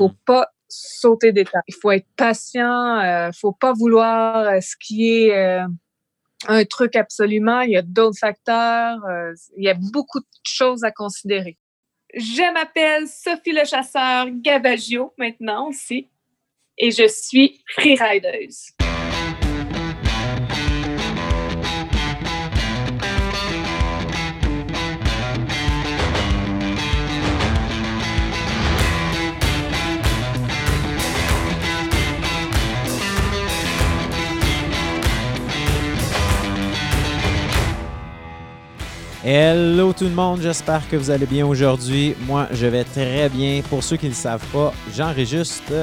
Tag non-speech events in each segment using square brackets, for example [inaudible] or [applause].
faut pas sauter d'étape. Il faut être patient. Il faut pas vouloir euh, skier euh, un truc absolument. Il y a d'autres facteurs. euh, il y a beaucoup de choses à considérer. Je m'appelle Sophie le chasseur Gavaggio maintenant aussi et je suis freerideuse. Hello tout le monde, j'espère que vous allez bien aujourd'hui. Moi, je vais très bien. Pour ceux qui ne le savent pas, j'enregistre,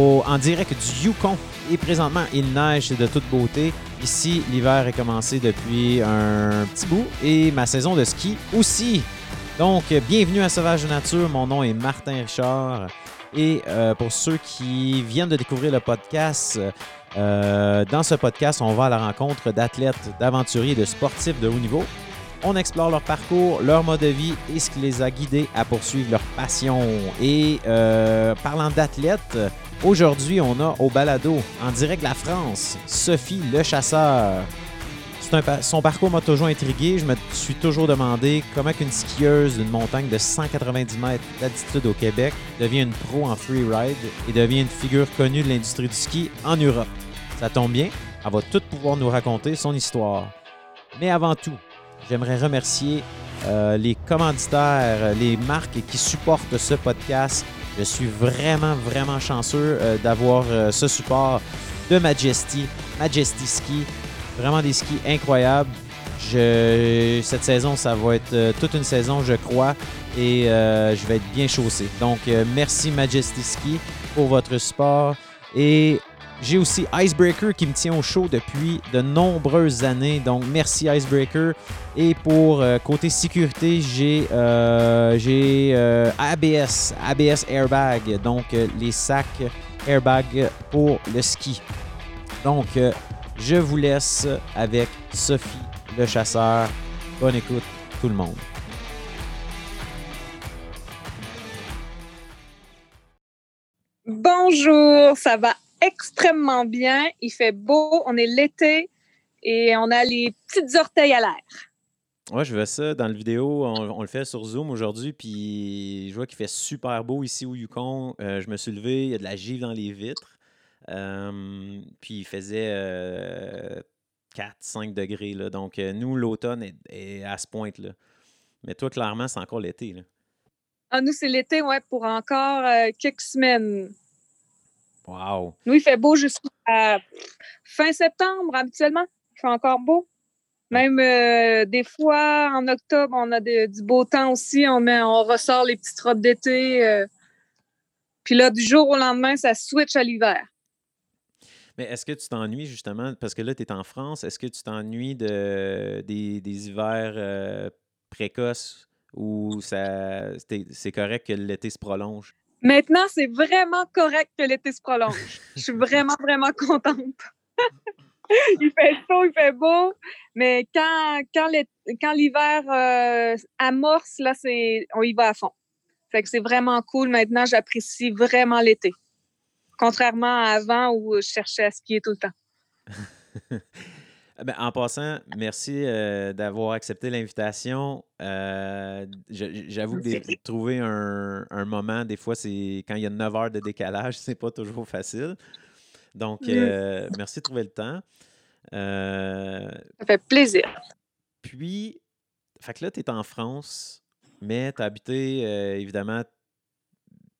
en direct du Yukon. Et présentement, il neige de toute beauté. Ici, l'hiver est commencé depuis un petit bout et ma saison de ski aussi. Donc, bienvenue à Sauvage Nature. Mon nom est Martin Richard. Et euh, pour ceux qui viennent de découvrir le podcast, euh, dans ce podcast, on va à la rencontre d'athlètes, d'aventuriers, de sportifs de haut niveau. On explore leur parcours, leur mode de vie et ce qui les a guidés à poursuivre leur passion. Et euh, parlant d'athlètes, aujourd'hui, on a au balado, en direct de la France, Sophie Le Chasseur. Son parcours m'a toujours intrigué. Je me suis toujours demandé comment qu'une skieuse d'une montagne de 190 mètres d'altitude au Québec devient une pro en freeride et devient une figure connue de l'industrie du ski en Europe. Ça tombe bien, elle va tout pouvoir nous raconter son histoire. Mais avant tout, j'aimerais remercier euh, les commanditaires, les marques qui supportent ce podcast. Je suis vraiment, vraiment chanceux euh, d'avoir euh, ce support de Majesty, Majesty Ski. Vraiment des skis incroyables. Cette saison, ça va être euh, toute une saison, je crois, et euh, je vais être bien chaussé. Donc, euh, merci Majesty Ski pour votre support. Et j'ai aussi Icebreaker qui me tient au chaud depuis de nombreuses années. Donc, merci Icebreaker. Et pour côté sécurité, j'ai ABS, ABS Airbag. Donc, les sacs airbag pour le ski. Donc, je vous laisse avec Sophie le chasseur. Bonne écoute, tout le monde. Bonjour, ça va extrêmement bien. Il fait beau, on est l'été et on a les petites orteils à l'air. Ouais, je vois ça dans le vidéo. On, on le fait sur Zoom aujourd'hui, puis je vois qu'il fait super beau ici au Yukon. Euh, je me suis levé, il y a de la givre dans les vitres. Puis il faisait 4-5 degrés. Là. Donc, euh, nous, l'automne est, est à ce point-là. Mais toi, clairement, c'est encore l'été. là. Ah, nous, c'est l'été, ouais, pour encore euh, quelques semaines. Wow! Nous, il fait beau jusqu'à fin septembre, habituellement. Il fait encore beau. Même euh, des fois, en octobre, on a de- du beau temps aussi. On, met, on ressort les petites robes d'été. euh. Puis là, du jour au lendemain, ça switch à l'hiver. Mais est-ce que tu t'ennuies justement, parce que là, tu es en France, est-ce que tu t'ennuies de, des, des hivers euh, précoces où ça, c'est correct que l'été se prolonge? Maintenant, c'est vraiment correct que l'été se prolonge. Je suis vraiment, [laughs] vraiment contente. [laughs] il fait chaud, il fait beau, mais quand, quand, l'hiver euh, amorce, là, on y va à fond. Fait que c'est vraiment cool. Maintenant, j'apprécie vraiment l'été. Contrairement à avant où je cherchais à skier tout le temps. [laughs] Ben, en passant, merci euh, d'avoir accepté l'invitation. Euh, J'avoue que trouver un, un moment, des fois, c'est quand il y a 9 heures de décalage, [laughs] c'est pas toujours facile. Donc, Mm. euh, merci de trouver le temps. Ça fait plaisir. Puis, fait que là, tu es en France, mais tu as habité, évidemment,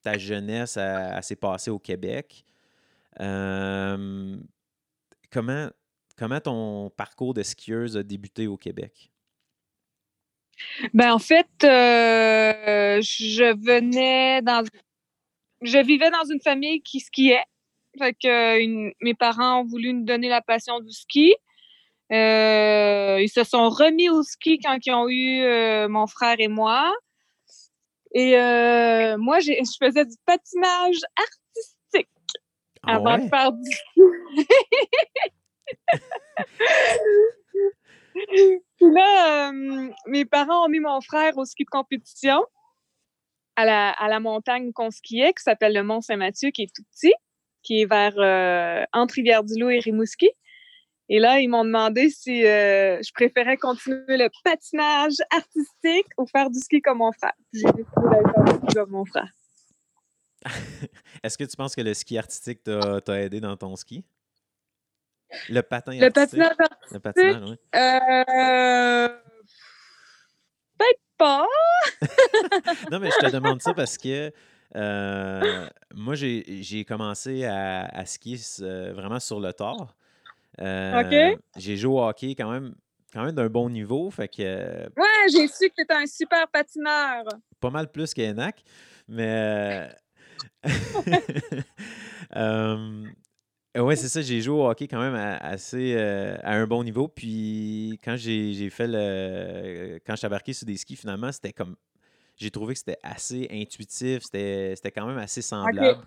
ta jeunesse, s'est passée au Québec. Euh, comment, comment ton parcours de skieuse a débuté au Québec? Ben, en fait, euh, je venais dans. Je vivais dans une famille qui skiait. Mes parents ont voulu nous donner la passion du ski. Euh, ils se sont remis au ski quand ils ont eu mon frère et moi. Et euh, moi, j'ai, je faisais du patinage artistique Ah avant ouais? de faire du [laughs] Puis là, euh, mes parents ont mis mon frère au ski de compétition à la, à la montagne qu'on skiait, qui s'appelle le Mont Saint-Mathieu, qui est tout petit, qui est vers euh, entre Rivière-du-Loup et Rimouski. Et là, ils m'ont demandé si euh, je préférais continuer le patinage artistique ou faire du ski comme mon frère. J'ai décidé d'aller faire du ski comme mon frère. [laughs] Est-ce que tu penses que le ski artistique t'a aidé dans ton ski? Le patin le Patinage artistique, le patinage oui. Euh... Peut-être pas. [laughs] non, mais je te demande ça parce que euh, moi, j'ai commencé à, skier euh, vraiment sur le tort. Euh, j'ai joué au hockey quand même, quand même d'un bon niveau. Fait que, ouais, j'ai su que tu étais un super patineur. Pas mal plus qu'Enac. Mais. [laughs] Oui, c'est ça. J'ai joué au hockey quand même à, assez à un bon niveau. Puis quand j'ai fait le. Quand je suis embarqué sur des skis, finalement, c'était comme. J'ai trouvé que c'était assez intuitif. C'était quand même assez semblable.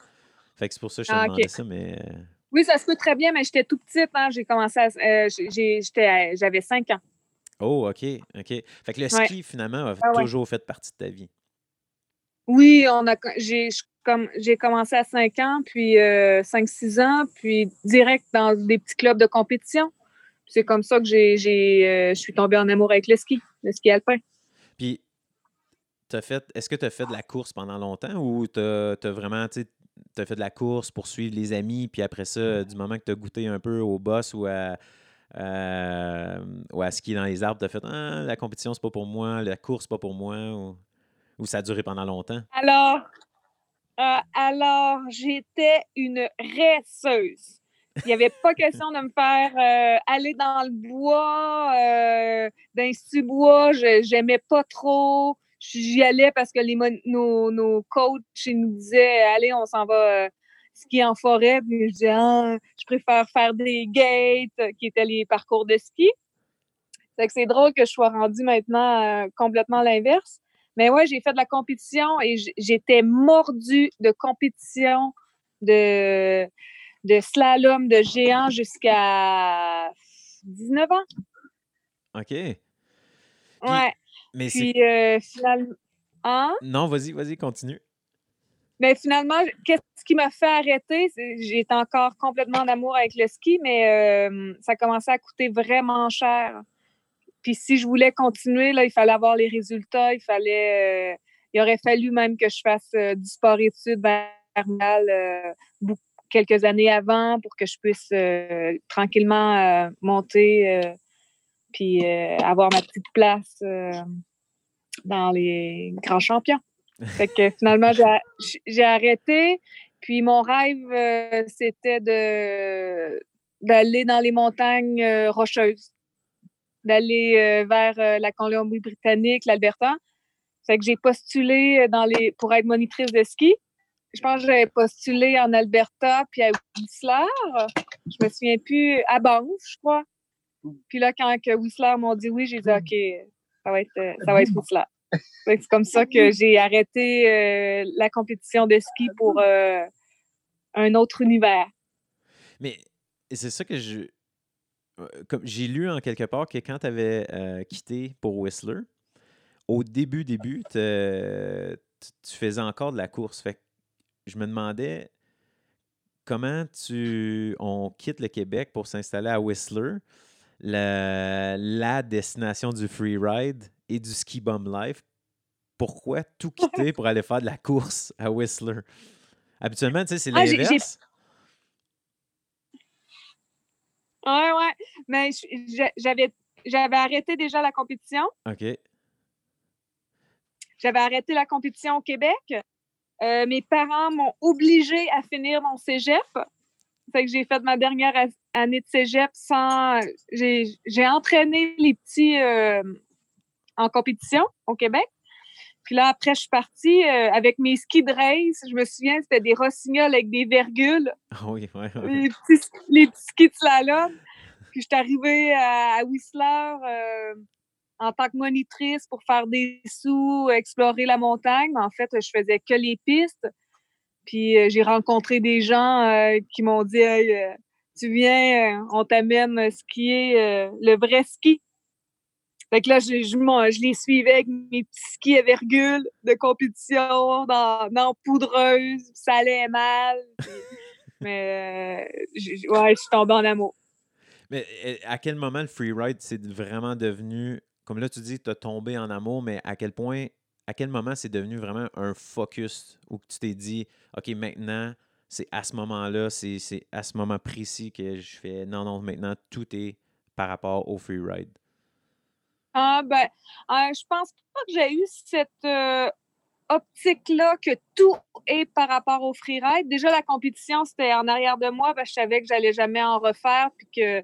Fait que c'est pour ça que je te ah, demandais ça, mais. Oui, ça se peut très bien, mais j'étais tout petite. Hein? J'ai commencé à. Euh, j'avais 5 ans. Oh, OK. OK. Fait que le ski, finalement, a ah toujours fait partie de ta vie. Oui, on a. J'ai comme j'ai commencé à 5 ans, puis 5-6 euh, ans, puis direct dans des petits clubs de compétition. C'est comme ça que j'ai, euh, je suis tombée en amour avec le ski, le ski alpin. Puis, fait, est-ce que tu as fait de la course pendant longtemps ou tu as, vraiment, tu as fait de la course pour suivre les amis, puis après ça, du moment que tu as goûté un peu au boss ou à, ou à skier dans les arbres, tu as fait ah, la compétition, c'est pas pour moi, la course, c'est pas pour moi, ou, ou ça a duré pendant longtemps? Alors, euh, alors, j'étais une resseuse. Il n'y avait pas question de me faire euh, aller dans le bois, euh, dans les sous-bois. J'aimais pas trop. J'y allais parce que les, nos, nos coachs nous disaient Allez, on s'en va skier en forêt. Puis je disais ah, Je préfère faire des gates, qui étaient les parcours de ski. C'est drôle que je sois rendue maintenant complètement l'inverse. Mais ouais, j'ai fait de la compétition et j'étais mordue de compétition, de, de slalom, de géant jusqu'à 19 ans. OK. ouais. Mais Puis euh, finalement. Hein? Non, vas-y, vas-y, continue. Mais finalement, qu'est-ce qui m'a fait arrêter? J'étais encore complètement en amour avec le ski, mais euh, ça commençait à coûter vraiment cher. Puis si je voulais continuer, là, il fallait avoir les résultats, il fallait. Euh, il aurait fallu même que je fasse euh, du sport-études vers euh, quelques années avant pour que je puisse tranquillement monter puis avoir ma petite place dans les grands champions. [laughs] Fait que finalement, j'ai arrêté. Puis mon rêve, c'était de d'aller dans les montagnes rocheuses d'aller euh, vers euh, la Colombie-Britannique, l'Alberta. Fait que j'ai postulé euh, dans les, pour être monitrice de ski. Je pense que j'avais postulé en Alberta puis à Whistler. Je me souviens plus, à Banff, je crois. Puis là, quand que Whistler m'ont dit oui, j'ai dit OK, ça va être, ça va être Whistler. [laughs] C'est comme ça que j'ai arrêté la compétition de ski pour un autre univers. Mais c'est ça que je, comme j'ai lu en quelque part que quand tu avais euh, quitté pour Whistler, au début, début, tu faisais encore de la course. Fait je me demandais comment tu on quitte le Québec pour s'installer à Whistler, la, la, destination du freeride et du ski bum life. Pourquoi tout [laughs] quitter pour aller faire de la course à Whistler? Habituellement, tu sais, c'est ah, l'inverse. Ouais, ouais. Mais j'avais, j'avais arrêté déjà la compétition. OK. J'avais arrêté la compétition au Québec. Euh, mes parents m'ont obligé à finir mon cégep. Fait que j'ai fait ma dernière année de cégep sans. J'ai, entraîné les petits euh, en compétition au Québec. Puis là, après, je suis partie euh, avec mes skis de race. Je me souviens, c'était des rossignols avec des virgules. Ah oui, oui, Les, petits, les petits skis de slalom. Puis je suis arrivée à, Whistler euh, en tant que monitrice pour faire des sous, explorer la montagne. Mais en fait, je faisais que les pistes. Puis euh, j'ai rencontré des gens qui m'ont dit Tu viens, on t'amène skier le vrai ski. Fait que là, je, je, je les suivais avec mes petits skis à virgule de compétition dans, dans poudreuse, ça allait mal. [laughs] mais euh, je, ouais, je suis tombée en amour. Mais à quel moment le freeride, c'est vraiment devenu, comme là tu dis, tu as tombé en amour, mais à quel point, à quel moment c'est devenu vraiment un focus où tu t'es dit, OK, maintenant, c'est à ce moment-là, c'est à ce moment précis que je fais, non, non, maintenant, tout est par rapport au freeride. Ah, ben, euh, je pense pas que j'ai eu cette euh, optique-là que tout est par rapport au freeride. Déjà, la compétition, c'était en arrière de moi, que je savais que j'allais jamais en refaire, puis que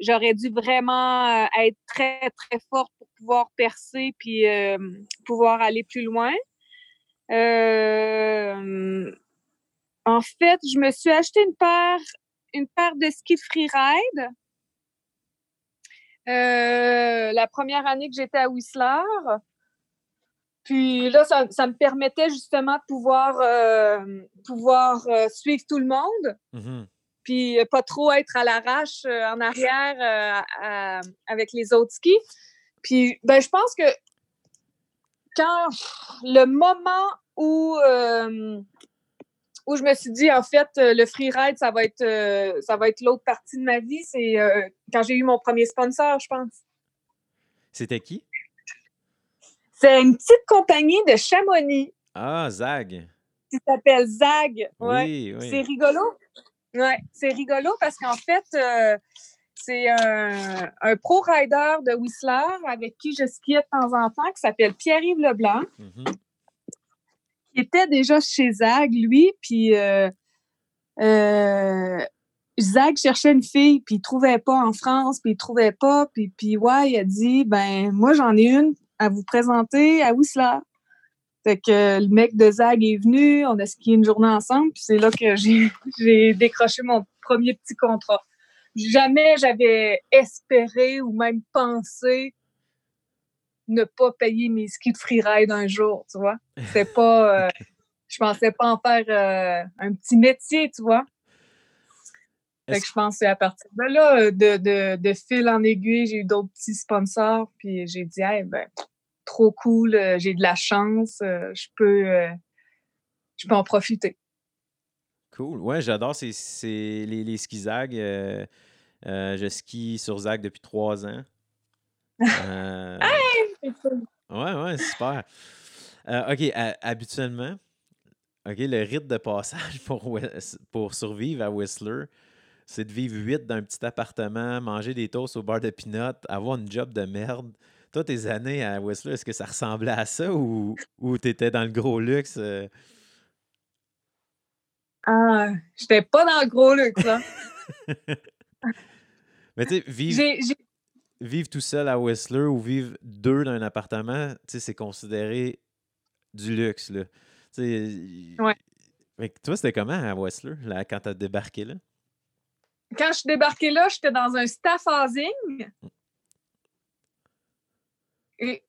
j'aurais dû vraiment euh, être très, très forte pour pouvoir percer, puis pouvoir aller plus loin. En fait, je me suis acheté une paire, une paire de ski freeride euh, la première année que j'étais à Whistler. Puis là, ça, me permettait justement de pouvoir, euh, pouvoir euh, suivre tout le monde. Mm-hmm. Puis pas trop être à l'arrache en arrière avec les autres skis. Puis ben, je pense que quand le moment où où je me suis dit, en fait, euh, le freeride, ça va être, euh, ça va être l'autre partie de ma vie. C'est euh, quand j'ai eu mon premier sponsor, je pense. C'était qui? C'est une petite compagnie de Chamonix. Ah, Zag. Qui s'appelle Zag. Oui, C'est rigolo. Oui, c'est rigolo parce qu'en fait, c'est un, pro rider de Whistler avec qui je skie de temps en temps qui s'appelle Pierre-Yves Leblanc. Mm-hmm il était déjà chez Zag, lui, puis euh, euh, Zag cherchait une fille, puis il trouvait pas en France, puis il trouvait pas, puis, puis ouais, il a dit, ben moi j'en ai une à vous présenter à Whistler. Fait que le mec de Zag est venu, on a skié une journée ensemble, puis c'est là que j'ai [laughs] décroché mon premier petit contrat. Jamais j'avais espéré ou même pensé ne pas payer mes skis de freeride un jour, tu vois. C'est pas. [laughs] Euh, je pensais pas en faire euh, un petit métier, tu vois. Fait que je pensais à partir de là, de, de, fil en aiguille, j'ai eu d'autres petits sponsors, puis j'ai dit, hey, ben, trop cool, euh, j'ai de la chance, je peux, je peux en profiter. Cool. Ouais, j'adore c'est les, les skis Zag. je skie sur Zag depuis trois ans. Ouais, ouais, super. Euh, OK, habituellement, OK, le rythme de passage [laughs] pour, pour survivre à Whistler, c'est de vivre huit dans un petit appartement, manger des toasts au bar de peanut, avoir une job de merde. Toi, tes années à Whistler, est-ce que ça ressemblait à ça ou, ou tu étais dans le gros luxe? Euh? Ah, j'étais pas dans le gros luxe, là. [laughs] Mais tu sais, vivre vivre tout seul à Whistler ou vivre deux dans un appartement, c'est considéré du luxe. Là. ouais. Mais toi, c'était comment à Whistler, là, quand tu as débarqué là? Quand je suis débarqué là, j'étais dans un staff housing. Et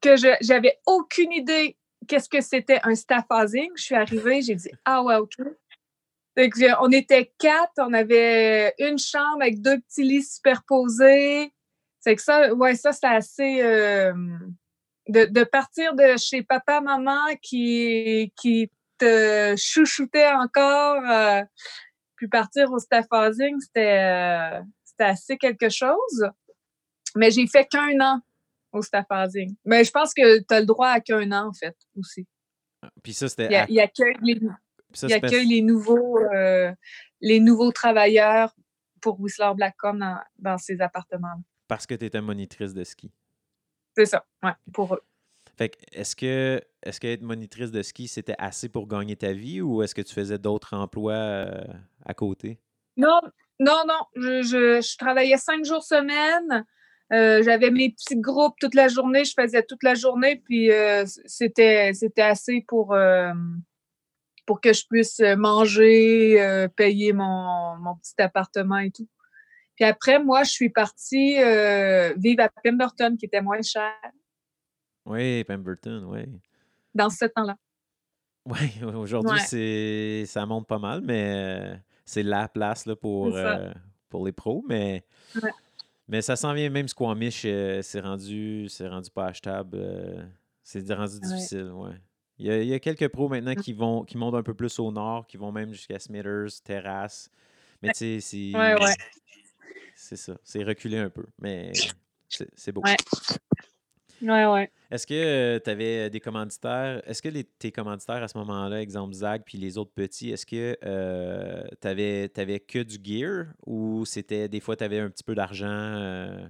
que j'avais aucune idée qu'est-ce que c'était un staff housing. Je suis arrivée, j'ai dit Ah ouais, OK. on était quatre, on avait une chambre avec deux petits lits superposés. C'est que ça, ouais, ça, c'est assez. Euh, de, partir de chez papa, maman qui, qui te chouchoutait encore, euh, puis partir au staff housing, euh, c'était assez quelque chose. Mais j'ai fait qu'un an au staff housing. Mais je pense que tu as le droit à qu'un an, en fait, aussi. Puis ça, c'était. Il, accueille les, les nouveaux, les nouveaux travailleurs pour Whistler Blackcomb dans, dans ces appartements-là. Parce que tu étais monitrice de ski. C'est ça, ouais, pour eux. Fait que, est-ce que est-ce qu'être monitrice de ski, c'était assez pour gagner ta vie ou est-ce que tu faisais d'autres emplois euh, à côté? Non, non, non. Je, travaillais cinq jours semaine. Euh, j'avais mes petits groupes toute la journée. Je faisais toute la journée, puis euh, c'était, c'était assez pour, pour que je puisse manger, payer mon, mon petit appartement et tout. Puis après, moi, je suis partie euh, vivre à Pemberton, qui était moins cher. Oui, Pemberton, oui. Dans ce temps-là. Oui, aujourd'hui, c'est ça monte pas mal, mais euh, c'est la place là, pour, euh, pour les pros. Mais Mais ça s'en vient même Squamish, euh, c'est rendu, c'est rendu pas achetable. euh, c'est rendu difficile, ouais. Il y, a, il y a quelques pros maintenant qui vont qui montent un peu plus au nord, qui vont même jusqu'à Smithers, Terrasse. Mais tu sais, c'est ça. C'est reculé un peu. Mais c'est beau. Ouais. Ouais, ouais. Est-ce que tu avais des commanditaires? Est-ce que les- tes commanditaires à ce moment-là, exemple Zag puis les autres petits, est-ce que tu avais, que du gear ou c'était des fois tu avais un petit peu d'argent euh,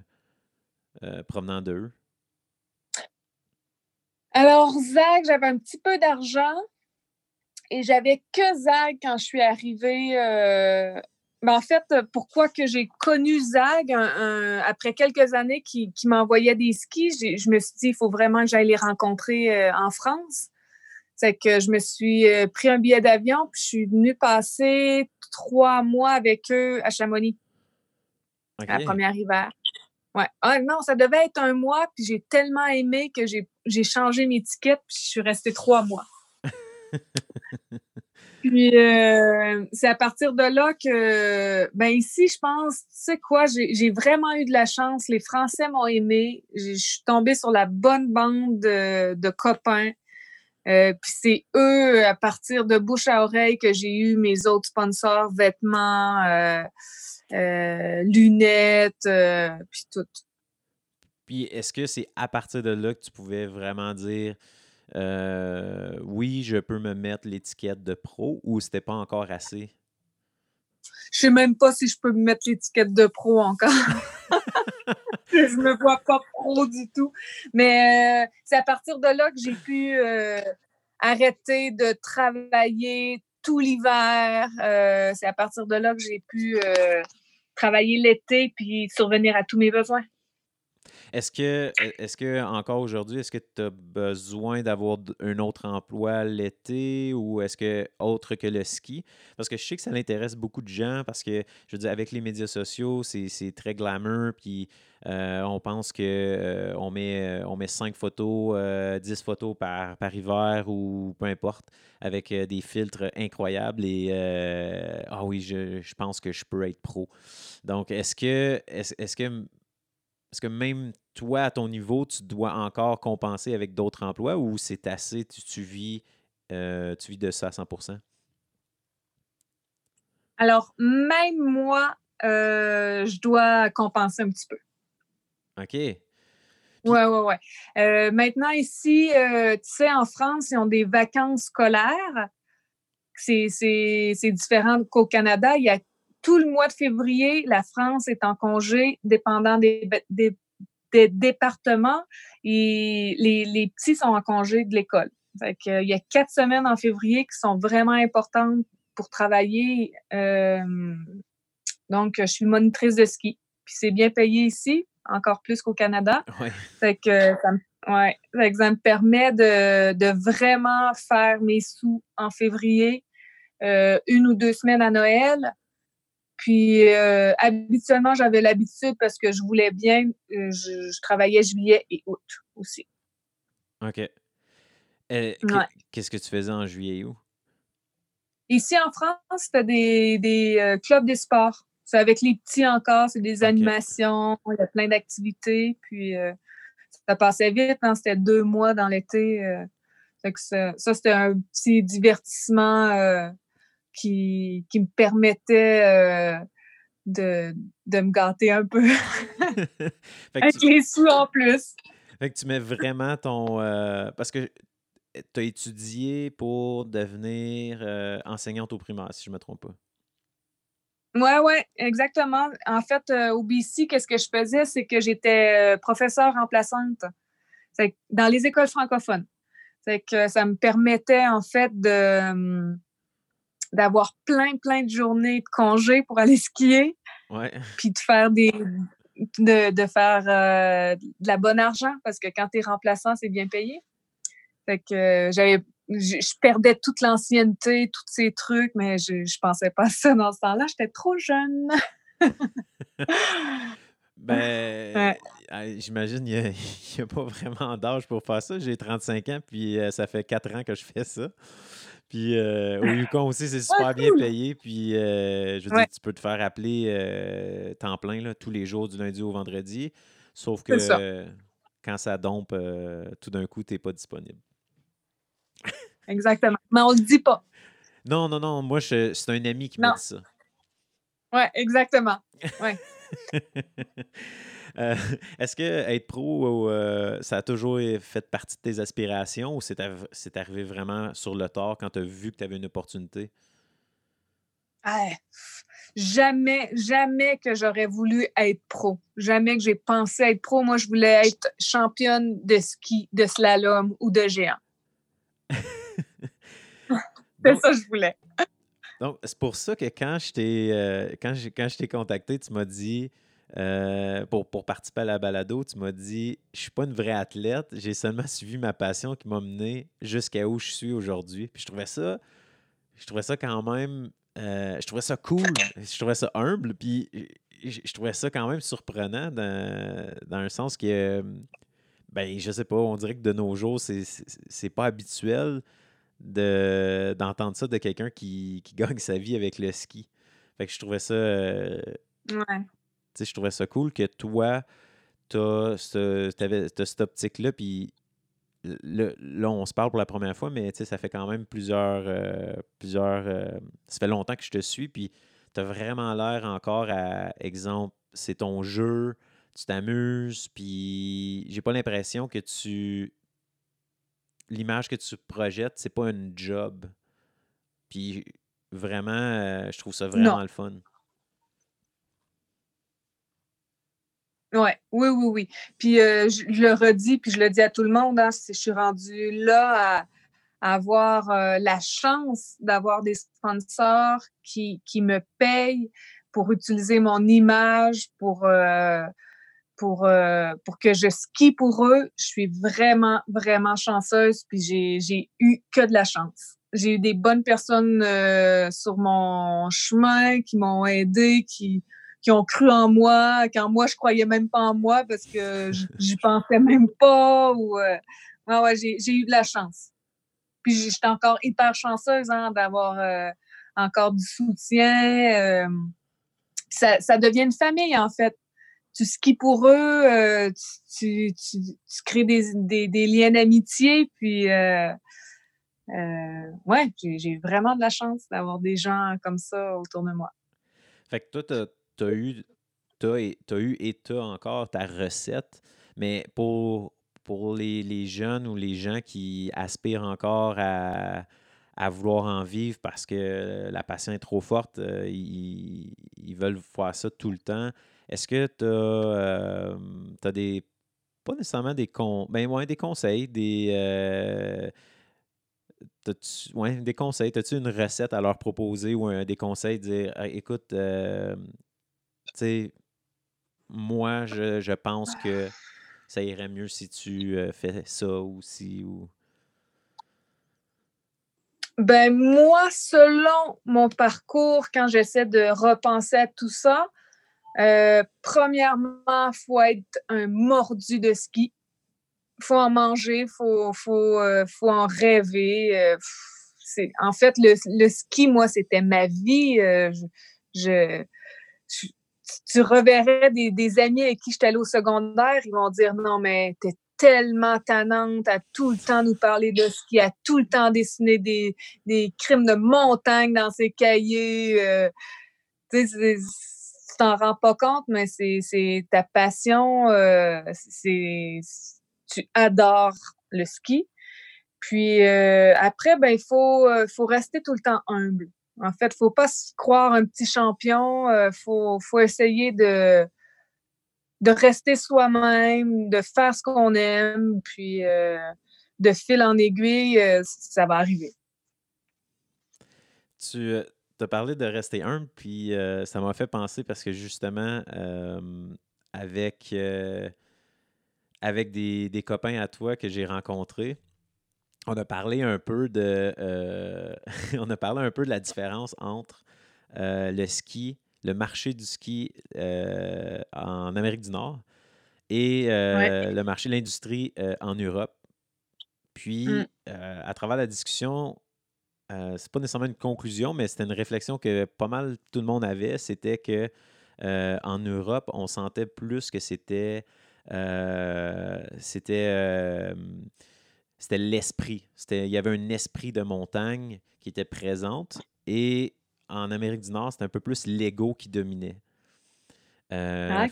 euh, provenant d'eux? Alors, Zag, j'avais un petit peu d'argent et j'avais que Zag quand je suis arrivée. Euh, ben, en fait, pourquoi que j'ai connu Zag un- un- après quelques années qui, qui m'envoyait des skis, je me suis dit, il faut vraiment que j'aille les rencontrer euh, en France. C'est que je me suis euh, pris un billet d'avion puis je suis venue passer trois mois avec eux à Chamonix, la OK. première hiver. Ouais. Ah, non, ça devait être un mois, puis j'ai tellement aimé que j'ai j'ai changé mes tickets, puis je suis restée trois mois. [laughs] puis euh, c'est à partir de là que, ben ici, je pense, tu sais quoi, j'ai vraiment eu de la chance. Les Français m'ont aimé. Je suis tombée sur la bonne bande de, copains. Euh, puis c'est eux, à partir de bouche à oreille, que j'ai eu mes autres sponsors, vêtements, euh, lunettes, puis tout. Puis est-ce que c'est à partir de là que tu pouvais vraiment dire euh, oui, je peux me mettre l'étiquette de pro ou c'était pas encore assez? Je sais même pas si je peux me mettre l'étiquette de pro encore. [laughs] je me vois pas pro du tout. Mais euh, c'est à partir de là que j'ai pu euh, arrêter de travailler tout l'hiver. Euh, c'est à partir de là que j'ai pu travailler l'été puis survenir à tous mes besoins. Est-ce que, est-ce que encore aujourd'hui, est-ce que tu as besoin d'avoir un autre emploi l'été ou est-ce que autre que le ski? Parce que je sais que ça l'intéresse beaucoup de gens parce que, je veux dire, avec les médias sociaux, c'est, très glamour, puis euh, on pense que euh, on met, euh, on met 5 photos, euh, 10 photos par, par hiver ou peu importe, avec euh, des filtres incroyables et ah oui, je, je pense que je peux être pro. Donc, est-ce que, est-ce, est-ce que est-ce que même toi, à ton niveau, tu dois encore compenser avec d'autres emplois ou c'est assez, tu, tu vis, euh, tu vis de ça à 100% Alors, même moi, euh, je dois compenser un petit peu. OK. Ouais, ouais. Euh, maintenant, ici, euh, tu sais, en France, ils ont des vacances scolaires. C'est différent qu'au Canada. Il y a tout le mois de février, la France est en congé, dépendant des, des, des départements. Et les, les petits sont en congé de l'école. Il y a quatre semaines en février qui sont vraiment importantes pour travailler. Euh, donc, je suis monitrice de ski. Puis c'est bien payé ici, encore plus qu'au Canada. Ouais. Fait que ça me, ouais, fait que ça me permet de, de vraiment faire mes sous en février, euh, une ou deux semaines à Noël. Puis euh, habituellement, j'avais l'habitude parce que je voulais bien, euh, je, je, travaillais juillet et août aussi. OK. Euh, ouais. Qu'est-ce que tu faisais en juillet et août? Ici en France, c'était des, des euh, clubs des sports. C'est avec les petits encore, c'est des okay. animations, il y a plein d'activités. Puis euh, ça passait vite, hein, c'était deux mois dans l'été. Ça, ça c'était un petit divertissement qui, qui me permettait euh, de, de me gâter un peu. [laughs] avec tu... les sous en plus. Fait que tu mets vraiment ton. euh, parce que tu as étudié pour devenir euh, enseignante au primaire, si je ne me trompe pas. Oui, oui, exactement. En fait, euh, au BC, qu'est-ce que je faisais? C'est que j'étais professeure remplaçante dans les écoles francophones. C'est que ça me permettait, en fait, de d'avoir plein, plein de journées de congés pour aller skier. Ouais. Puis de faire des. de, de faire euh, de la bonne argent parce que quand tu es remplaçant, c'est bien payé. Fait que euh, j'avais je, je, perdais toute l'ancienneté, tous ces trucs, mais je, je pensais pas à ça dans ce temps-là. J'étais trop jeune. [laughs] ben, [laughs] ouais. j'imagine qu'il n'y a, a, pas vraiment d'âge pour faire ça. J'ai 35 ans, puis euh, ça fait 4 ans que je fais ça. Puis euh, au Yukon aussi, c'est super bien payé. Puis euh, je veux dire, tu peux te faire appeler euh, temps plein là, tous les jours du lundi au vendredi. Sauf que quand ça dompe, tout d'un coup, tu n'es pas disponible. Exactement. Mais on le dit pas. Non, non, non. Moi, c'est un ami qui m'a dit ça. Oui, exactement. Ouais. [laughs] Euh, [laughs] est-ce que être pro, euh, ça a toujours fait partie de tes aspirations ou c'est arrivé vraiment sur le tard quand tu as vu que tu avais une opportunité? jamais, jamais que j'aurais voulu être pro. Jamais que j'ai pensé être pro. Moi, je voulais être championne de ski, de slalom ou de géant. [laughs] c'est ça que je voulais. Donc, c'est pour ça que quand je t'ai euh, quand, quand je t'ai contacté, tu m'as dit euh, pour, pour, participer à la balado, tu m'as dit Je suis pas une vraie athlète, j'ai seulement suivi ma passion qui m'a mené jusqu'à où je suis aujourd'hui. Puis je trouvais ça, je trouvais ça quand même, euh, je trouvais ça cool, je trouvais ça humble, puis je, trouvais ça quand même surprenant dans, dans un sens que, ben, je sais pas, on dirait que de nos jours, c'est pas habituel d'entendre ça de quelqu'un qui, qui, gagne sa vie avec le ski. Fait que je trouvais ça. Euh, ouais je trouvais ça cool que toi, tu as, cette optique-là, puis là, on se parle pour la première fois, mais ça fait quand même plusieurs. Euh, plusieurs euh, ça fait longtemps que je te suis, puis tu as vraiment l'air encore à, exemple, c'est ton jeu, tu t'amuses, puis j'ai pas l'impression que tu. L'image que tu projettes, c'est pas un job. Puis vraiment, euh, je trouve ça vraiment le fun. Ouais, oui, oui, oui. Puis euh, je, le redis, puis je le dis à tout le monde, hein, je suis rendue là à, avoir euh, la chance d'avoir des sponsors qui, qui me payent pour utiliser mon image, pour, euh, pour, pour que je skie pour eux. Je suis vraiment, vraiment chanceuse, puis j'ai eu que de la chance. J'ai eu des bonnes personnes sur mon chemin qui m'ont aidé, qui, qui ont cru en moi quand moi je croyais même pas en moi parce que j'y [laughs] pensais même pas ou euh, ouais, j'ai eu de la chance. Puis j'étais encore hyper chanceuse hein, d'avoir euh, encore du soutien. Euh, ça, ça, devient une famille en fait. Tu skis pour eux, tu, tu, tu, crées des, des, des liens d'amitié, puis ouais, j'ai vraiment de la chance d'avoir des gens comme ça autour de moi. Fait que toi, tu as eu, et, eu et tu as encore ta recette, mais pour, pour les, les, jeunes ou les gens qui aspirent encore à, à vouloir en vivre parce que la passion est trop forte, euh, ils, ils, veulent voir ça tout le temps. Est-ce que tu as, euh, des. Pas nécessairement des, con, ben, ouais, des conseils, des. Euh, ouais, des conseils. As-tu une recette à leur proposer ou un, des conseils, dire écoute, sais, moi, je, je, pense que ça irait mieux si tu euh, fais ça aussi ou. Ben moi, selon mon parcours, quand j'essaie de repenser à tout ça, euh, premièrement, il faut être un mordu de ski. Il faut en manger, faut, faut, euh, faut en rêver. c'est, en fait, le, le ski, moi, c'était ma vie. je, tu reverrais des, amis avec qui j'étais allée au secondaire, ils vont dire non, mais t'es tellement tannante à tout le temps nous parler de ski, à tout le temps dessiner des, crimes de montagne dans ses cahiers. Euh, tu t'en rends pas compte, mais c'est ta passion. Euh, c'est tu adores le ski. Puis euh, après, ben il faut rester tout le temps humble. En fait, faut pas se croire un petit champion. Euh, faut, essayer de, rester soi-même, de faire ce qu'on aime, puis euh, de fil en aiguille, euh, ça va arriver. Tu as parlé de rester humble, puis ça m'a fait penser parce que justement, avec, des, copains à toi que j'ai rencontrés, on a parlé un peu de euh, [laughs] on a parlé un peu de la différence entre euh, le ski, le marché du ski euh, en Amérique du Nord et le marché de l'industrie en Europe. Puis, mmh. à travers la discussion, c'est pas nécessairement une conclusion, mais c'était une réflexion que pas mal tout le monde avait. C'était que en Europe, on sentait plus que c'était c'était c'était l'esprit. Il y avait un esprit de montagne qui était présente. Et en Amérique du Nord, c'était un peu plus l'ego qui dominait. Ah,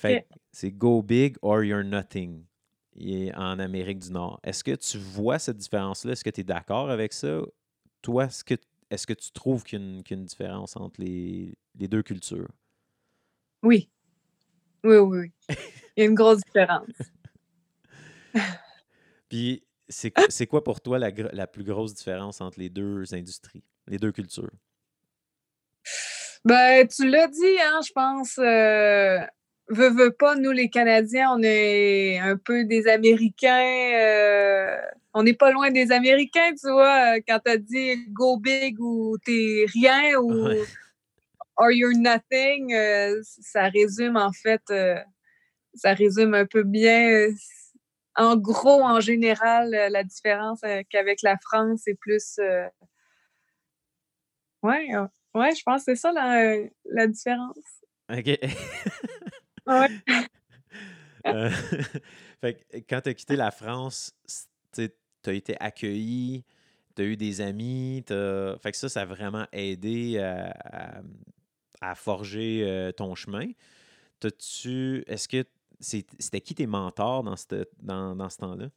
c'est go big or you're nothing en Amérique du Nord. Est-ce que tu vois cette différence-là? Est-ce que tu es d'accord avec ça? Toi, est-ce que, tu trouves qu'il y, a une, différence entre les, deux cultures? Oui. Oui, oui, oui. Il y a une grosse différence. [laughs] Puis, c'est quoi pour toi la, la, plus grosse différence entre les deux industries, les deux cultures? Ben, tu l'as dit, hein, je pense. Euh, veux, veux pas, nous, les Canadiens, on est un peu des Américains. Euh, on n'est pas loin des Américains, tu vois, euh, quand tu as dit go big ou t'es rien ou [laughs] or you're nothing, euh, ça résume en fait, ça résume un peu bien, en gros, en général, la différence qu'avec la France, c'est plus. Ouais, ouais, je pense que c'est ça la, la différence. OK. Ouais. [laughs] Euh, [laughs] quand tu as quitté la France, tu as été accueilli, tu as eu des amis, fait que ça, ça a vraiment aidé à, forger euh, ton chemin. tu Est-ce que c'était qui tes mentors dans, dans, dans ce temps-là?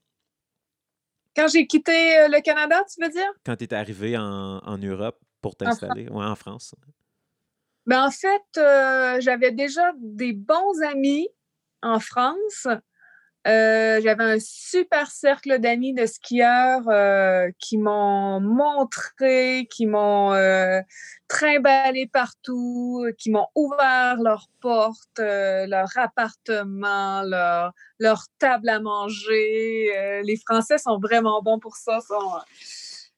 Quand j'ai quitté euh, le Canada, tu veux dire? Quand tu es arrivé en, en Europe pour t'installer, ou en France. Ben, en fait, euh, j'avais déjà des bons amis en France. Euh, j'avais un super cercle d'amis de skieurs euh, qui m'ont montré, qui m'ont trimballé partout, qui m'ont ouvert leurs portes, leur appartement, leur, leur table à manger. les Français sont vraiment bons pour ça.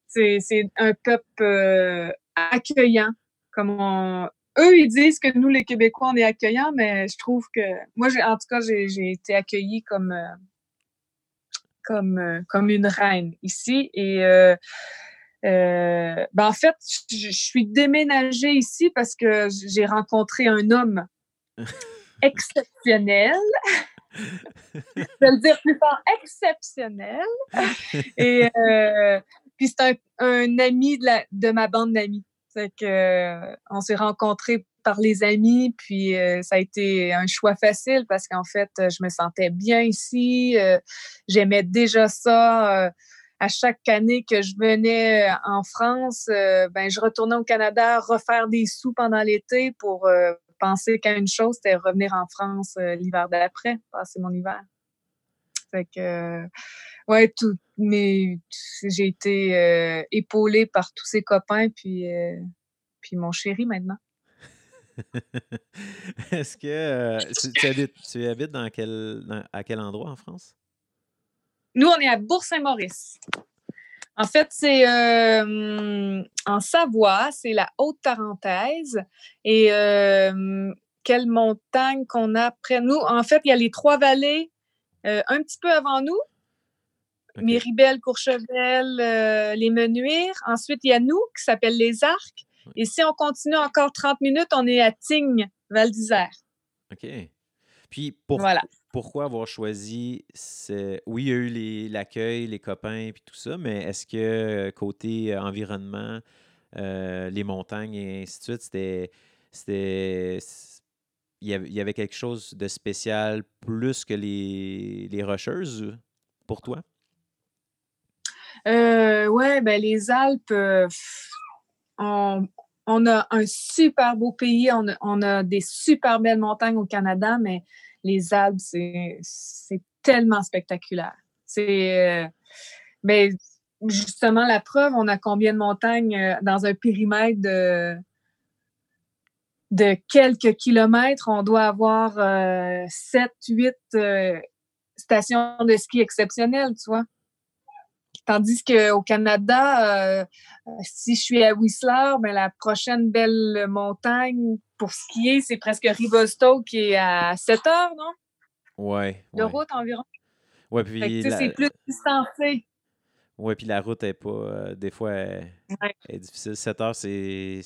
C'est un peuple accueillant. Comme on, eux, ils disent que nous, les Québécois, on est accueillants, mais je trouve que moi, en tout cas, j'ai été accueillie comme, euh, comme, euh, comme une reine ici. Et euh, ben, en fait, je, suis déménagée ici parce que j'ai rencontré un homme [laughs] exceptionnel. je vais le dire plus fort, exceptionnel. [laughs] Et puis c'est un, un, ami de, la, de ma bande d'amis. Fait euh, on s'est rencontrés par les amis, puis euh, ça a été un choix facile parce qu'en fait, je me sentais bien ici. Euh, j'aimais déjà ça. à chaque année que je venais en France, ben, je retournais au Canada refaire des sous pendant l'été pour penser qu'à une chose, c'était revenir en France l'hiver d'après, passer mon hiver. Fait que, ouais, tout, mais j'ai été euh, épaulée par tous ses copains, puis, euh, puis mon chéri maintenant. [laughs] Est-ce que euh, tu, habites, tu, habites, dans quel, à quel endroit en France? Nous, on est à Bourg-Saint-Maurice. En fait, c'est en Savoie, c'est la Haute-Tarentaise. Et quelle montagne qu'on a près nous? En fait, il y a les trois vallées un petit peu avant nous, Miribel, Courchevel, euh, les Menuires. Ensuite, il y a nous qui s'appelle les Arcs. Et si on continue encore 30 minutes, on est à Tignes, Val d'Isère. OK. Puis pourquoi avoir choisi Oui, il y a eu l'accueil, les, copains puis tout ça, mais est-ce que euh, côté euh, environnement, les montagnes et ainsi de suite, c'était. C'était. Il y, avait, quelque chose de spécial plus que les, les rocheuses pour toi? Euh, ouais, ben les Alpes, euh, on, a un super beau pays, on a, des super belles montagnes au Canada, mais les Alpes, c'est tellement spectaculaire. C'est. Euh, ben, justement, la preuve, on a combien de montagnes euh, dans un périmètre de, quelques kilomètres? On doit avoir 7, 8 stations de ski exceptionnelles, tu vois. Tandis qu'au Canada, euh, si je suis à Whistler, ben, la prochaine belle montagne pour skier, c'est presque Rivosto qui est à 7 heures, non? Oui. De route environ. Oui, puis. C'est plus distancé. Oui, puis la route est pas. Euh, des fois, elle, est difficile. 7 heures, c'est,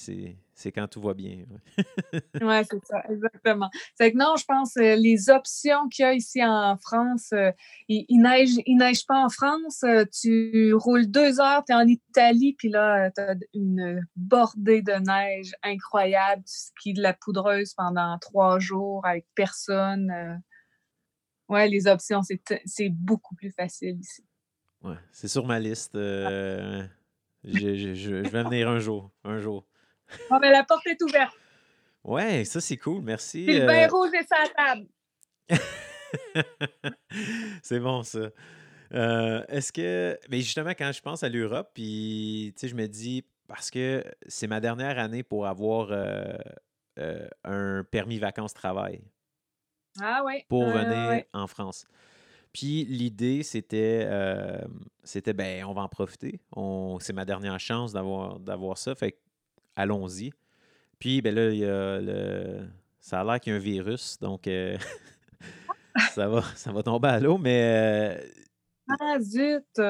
c'est, quand tout va bien. oui, [laughs] c'est ça, exactement. C'est que non, je pense euh, les options qu'il y a ici en France, euh, il, il, neige, il neige pas en France. tu roules deux heures, tu es en Italie, puis là, tu as une bordée de neige incroyable. Tu skis de la poudreuse pendant trois jours avec personne. Oui, les options, c'est beaucoup plus facile ici. Ouais, c'est sur ma liste. Euh, je, vais venir un jour. Un jour. Ah, mais la porte est ouverte. Ouais, ça c'est cool, merci. le vin euh. rouge est sur la table. [laughs] c'est bon ça. Euh, est-ce que. Mais justement, quand je pense à l'Europe, puis je me dis, parce que c'est ma dernière année pour avoir un permis vacances-travail. Ah oui. Pour venir en France. Puis l'idée, c'était, euh, c'était ben, on va en profiter. On, c'est ma dernière chance d'avoir, d'avoir ça. Fait allons-y. Puis ben là, il y a le, ça a l'air qu'il y a un virus, donc euh, [laughs] ça, va, ça va tomber à l'eau, mais. Euh, ah, zut!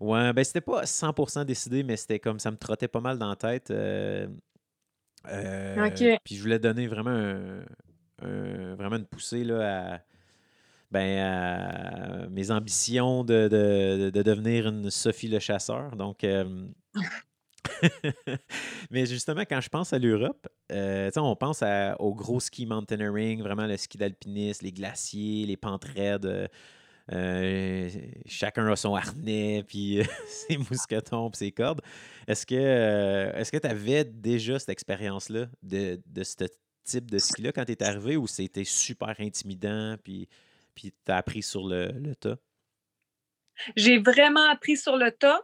Ouais, ben c'était pas 100% décidé, mais c'était comme ça me trottait pas mal dans la tête. OK. Puis je voulais donner vraiment, vraiment une poussée là, à ben, euh, mes ambitions de, devenir une Sophie le chasseur. Donc, euh, [laughs] [laughs] mais justement, quand je pense à l'Europe, euh, on pense au gros ski mountaineering, vraiment le ski d'alpinisme, les glaciers, les pentes raides. chacun a son harnais, [laughs] puis ses mousquetons, puis ses cordes. Est-ce que tu avais déjà cette expérience-là de, de ce type de ski-là quand tu es arrivé ou c'était super intimidant, puis puis tu as appris sur le, tas? J'ai vraiment appris sur le tas.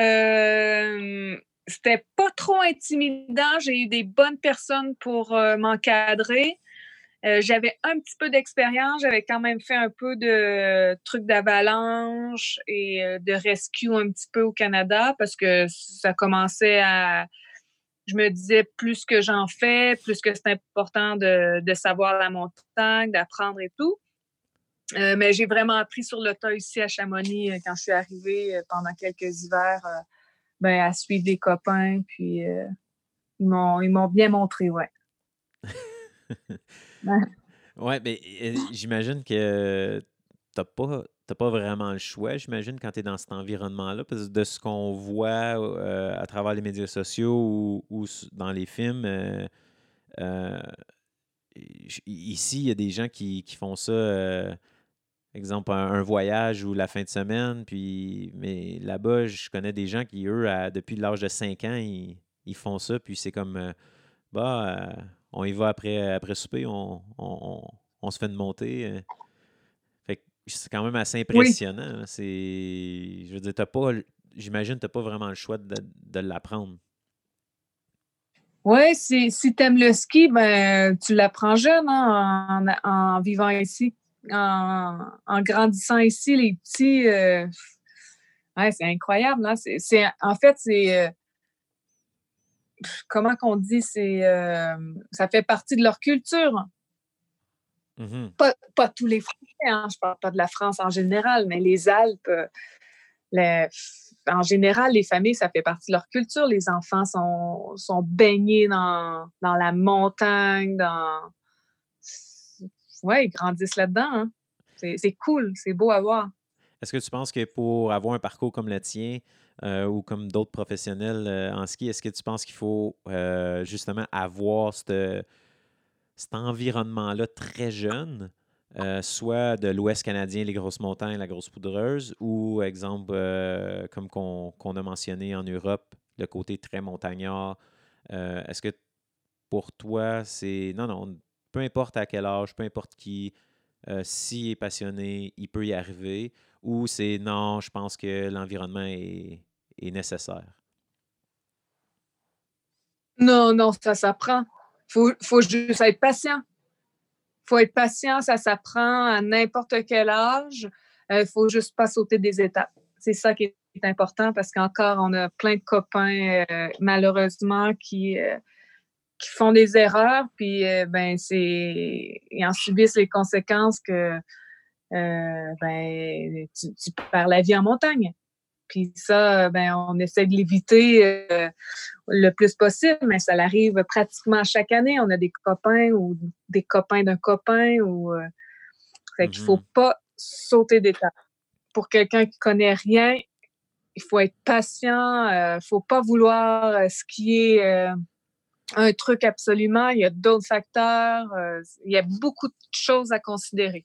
Euh, c'était pas trop intimidant. J'ai eu des bonnes personnes pour euh, m'encadrer. Euh, j'avais un petit peu d'expérience. J'avais quand même fait un peu de trucs d'avalanche et de rescue un petit peu au Canada parce que ça commençait à. Je me disais plus que j'en fais, plus que c'est important de, de, savoir la montagne, d'apprendre et tout. Euh, mais j'ai vraiment appris sur le tas ici à Chamonix euh, quand je suis arrivée euh, pendant quelques hivers ben, à suivre des copains. Puis ils m'ont bien montré, ouais. [laughs] ouais, mais j'imagine que tu pas pas vraiment le choix, j'imagine, quand tu es dans cet environnement-là, parce que de ce qu'on voit à travers les médias sociaux ou, dans les films, ici, il y a des gens qui, qui font ça exemple, un, voyage ou la fin de semaine. Puis, mais là-bas, je connais des gens qui, eux, depuis l'âge de 5 ans, ils, font ça. Puis c'est comme, euh, bah, euh, on y va après, après souper, on, se fait une montée. Euh. Fait c'est quand même assez impressionnant. C'est, je veux dire, t'as pas, j'imagine que tu n'as pas vraiment le choix de, l'apprendre. Oui, si, si tu aimes le ski, ben, tu l'apprends jeune hein, en, vivant ici en, grandissant ici, les petits, euh, c'est incroyable. Hein. C'est, en fait, c'est. Euh, comment qu'on dit? C'est, euh, ça fait partie de leur culture. Mm-hmm. pas, tous les Français, hein, je ne parle pas de la France en général, mais les Alpes, en général, les familles, ça fait partie de leur culture. Les enfants sont, sont baignés dans, dans la montagne, dans, ouais, ils grandissent là-dedans. Hein. C'est cool, c'est beau à voir. Est-ce que tu penses que pour avoir un parcours comme le tien euh, ou comme d'autres professionnels euh, en ski, est-ce que tu penses qu'il faut euh, justement avoir cet environnement-là très jeune, soit de l'Ouest canadien, les grosses montagnes, la grosse poudreuse, ou exemple, comme qu'on a mentionné en Europe, le côté très montagnard. est-ce que pour toi, c'est... Non, non, peu importe à quel âge, peu importe qui, euh, s'il est passionné, il peut y arriver, ou c'est non, je pense que l'environnement est, nécessaire? Non, non, ça s'apprend. Il faut, faut juste être patient. Il faut être patient, ça s'apprend à n'importe quel âge. Il euh, faut juste pas sauter des étapes. C'est ça qui est important parce qu'encore, on a plein de copains, euh, malheureusement, qui, qui font des erreurs, puis euh, ben c'est ils en subissent les conséquences que euh, ben tu, perds la vie en montagne. Puis ça, ben, on essaie de l'éviter euh, le plus possible, mais ça arrive pratiquement chaque année. On a des copains ou des copains d'un copain. Ou, euh, fait qu'il faut mm-hmm. pas sauter d'étape. Pour quelqu'un qui connaît rien, il faut être patient. Il euh, faut pas vouloir skier un truc absolument. Il y a d'autres facteurs. il y a beaucoup de choses à considérer.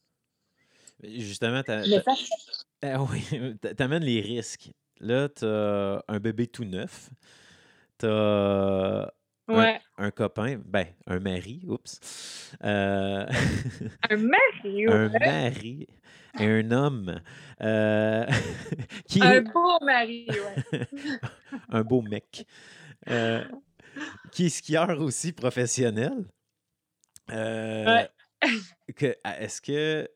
Justement, tu [laughs] ah oui, [laughs] t'amènes les risques. Là, t'as un bébé tout neuf. T'as un, un copain, ben, un mari, oups. Euh, [laughs] un mari, un mari et un homme. Euh, qui... Un beau mari, ouais. un beau mec. Euh, qui est skieur aussi professionnel. Ouais. est-ce que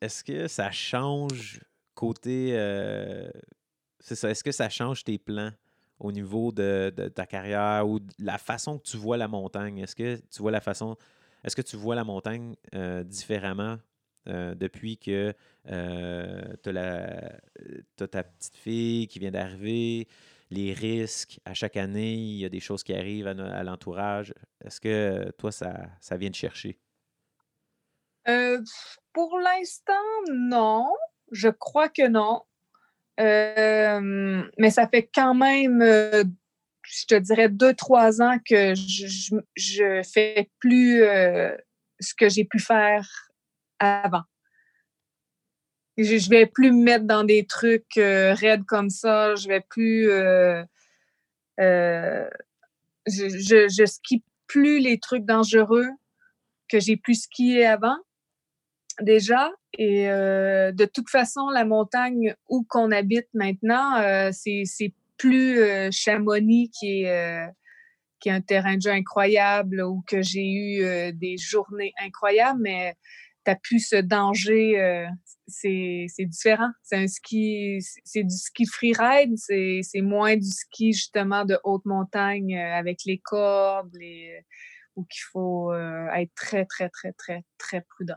est-ce que ça change côté. Euh, c'est ça. Est-ce que ça change tes plans au niveau de, ta carrière ou de la façon que tu vois la montagne? Est-ce que tu vois la façon. Est-ce que tu vois la montagne euh, différemment euh, depuis que tu as, ta petite fille qui vient d'arriver? Les risques, à chaque année, il y a des choses qui arrivent à, l'entourage. Est-ce que toi, ça, ça vient de chercher? pour l'instant, non. Je crois que non. Euh, mais ça fait quand même, euh, je te dirais, deux, trois ans que je, je, fais plus euh, ce que j'ai pu faire avant. Je, ne vais plus me mettre dans des trucs raides comme ça. Je vais plus. je, je, skie plus les trucs dangereux que j'ai pu skier avant déjà. Et euh, de toute façon, la montagne où qu'on habite maintenant, euh, c'est plus euh, Chamonix qui est, qui est un terrain de jeu incroyable ou que j'ai eu des journées incroyables, mais tu as plus ce danger. c'est différent. C'est un ski, c'est du ski freeride, c'est moins du ski justement de haute montagne avec les cordes, les, où qu'il faut être très, très, très, très, très prudent.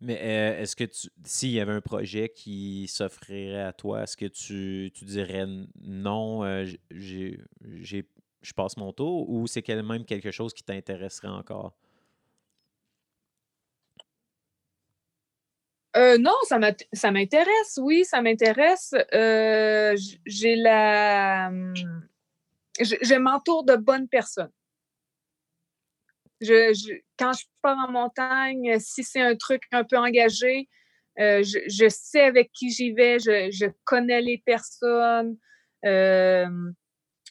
Mais euh, est-ce que s'il y avait un projet qui s'offrirait à toi, est-ce que tu, dirais non, euh, je passe mon tour ou c'est quand même quelque chose qui t'intéresserait encore? Euh, non, ça m'intéresse, oui, ça m'intéresse. j'ai la. Je m'entoure de bonnes personnes. Je, quand je pars en montagne, si c'est un truc un peu engagé, euh, je, sais avec qui j'y vais, je, connais les personnes, euh,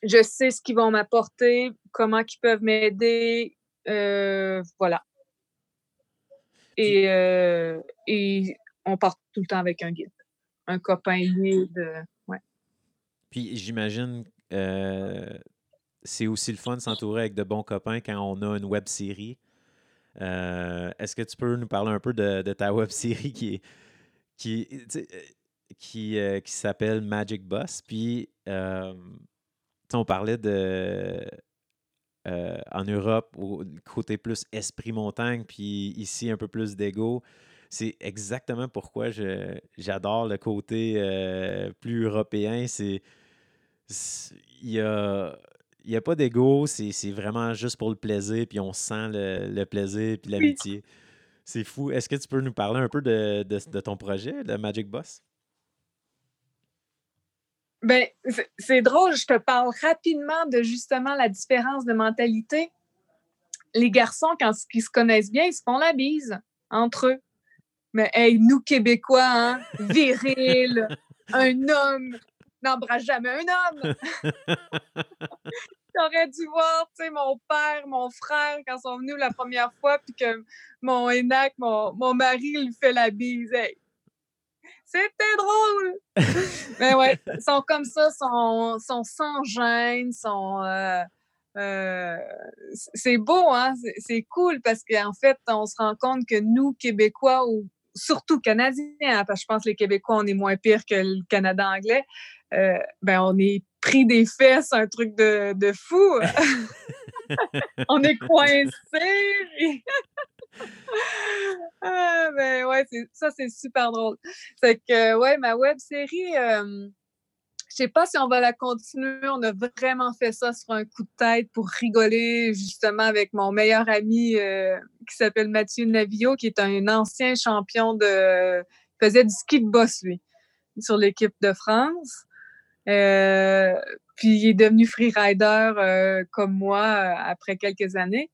je sais ce qu'ils vont m'apporter, comment ils peuvent m'aider. Euh, voilà. Et, et on part tout le temps avec un guide, un copain guide. Ouais. Puis j'imagine c'est aussi le fun de s'entourer avec de bons copains quand on a une web série. Euh, est-ce que tu peux nous parler un peu de, ta web série qui qui, qui, euh, qui s'appelle Magic Boss? Puis, euh, on parlait de. En Europe, au côté plus esprit montagne, puis ici un peu plus d'ego. C'est exactement pourquoi j'adore le côté plus européen. C'est il y a il n'y a pas d'ego, c'est vraiment juste pour le plaisir, puis on sent le, plaisir puis l'amitié. C'est fou. Est-ce que tu peux nous parler un peu de, ton projet, de Magic Boss? Ben, c'est drôle, je te parle rapidement de justement la différence de mentalité. Les garçons, quand ils se connaissent bien, ils se font la bise entre eux. Mais hey, nous Québécois, hein, viril, [laughs] un homme n'embrasse jamais un homme. [laughs] J'aurais dû voir, tu sais, mon père, mon frère, quand ils sont venus la première fois, puis que mon Enac, mon, mon mari, lui fait la bise. C'était drôle! Mais ouais, ils sont comme ça, sont, sont sans gêne, sont. Euh, euh, c'est beau, hein? C'est cool parce qu'en fait, on se rend compte que nous, Québécois, ou surtout Canadiens, hein, parce que je pense que les Québécois, on est moins pire que le Canada anglais, euh, ben on est pris des fesses, un truc de, de fou. [laughs] [laughs] on est coincé. [laughs] ah, ben ouais, ça c'est super drôle. C'est que ouais, ma web série, euh, Je sais pas si on va la continuer. On a vraiment fait ça sur un coup de tête pour rigoler, justement, avec mon meilleur ami euh, qui s'appelle Mathieu Navio, qui est un ancien champion de. Il faisait du ski de boss, lui, sur l'équipe de France. Euh, puis il est devenu freerider euh, comme moi après quelques années.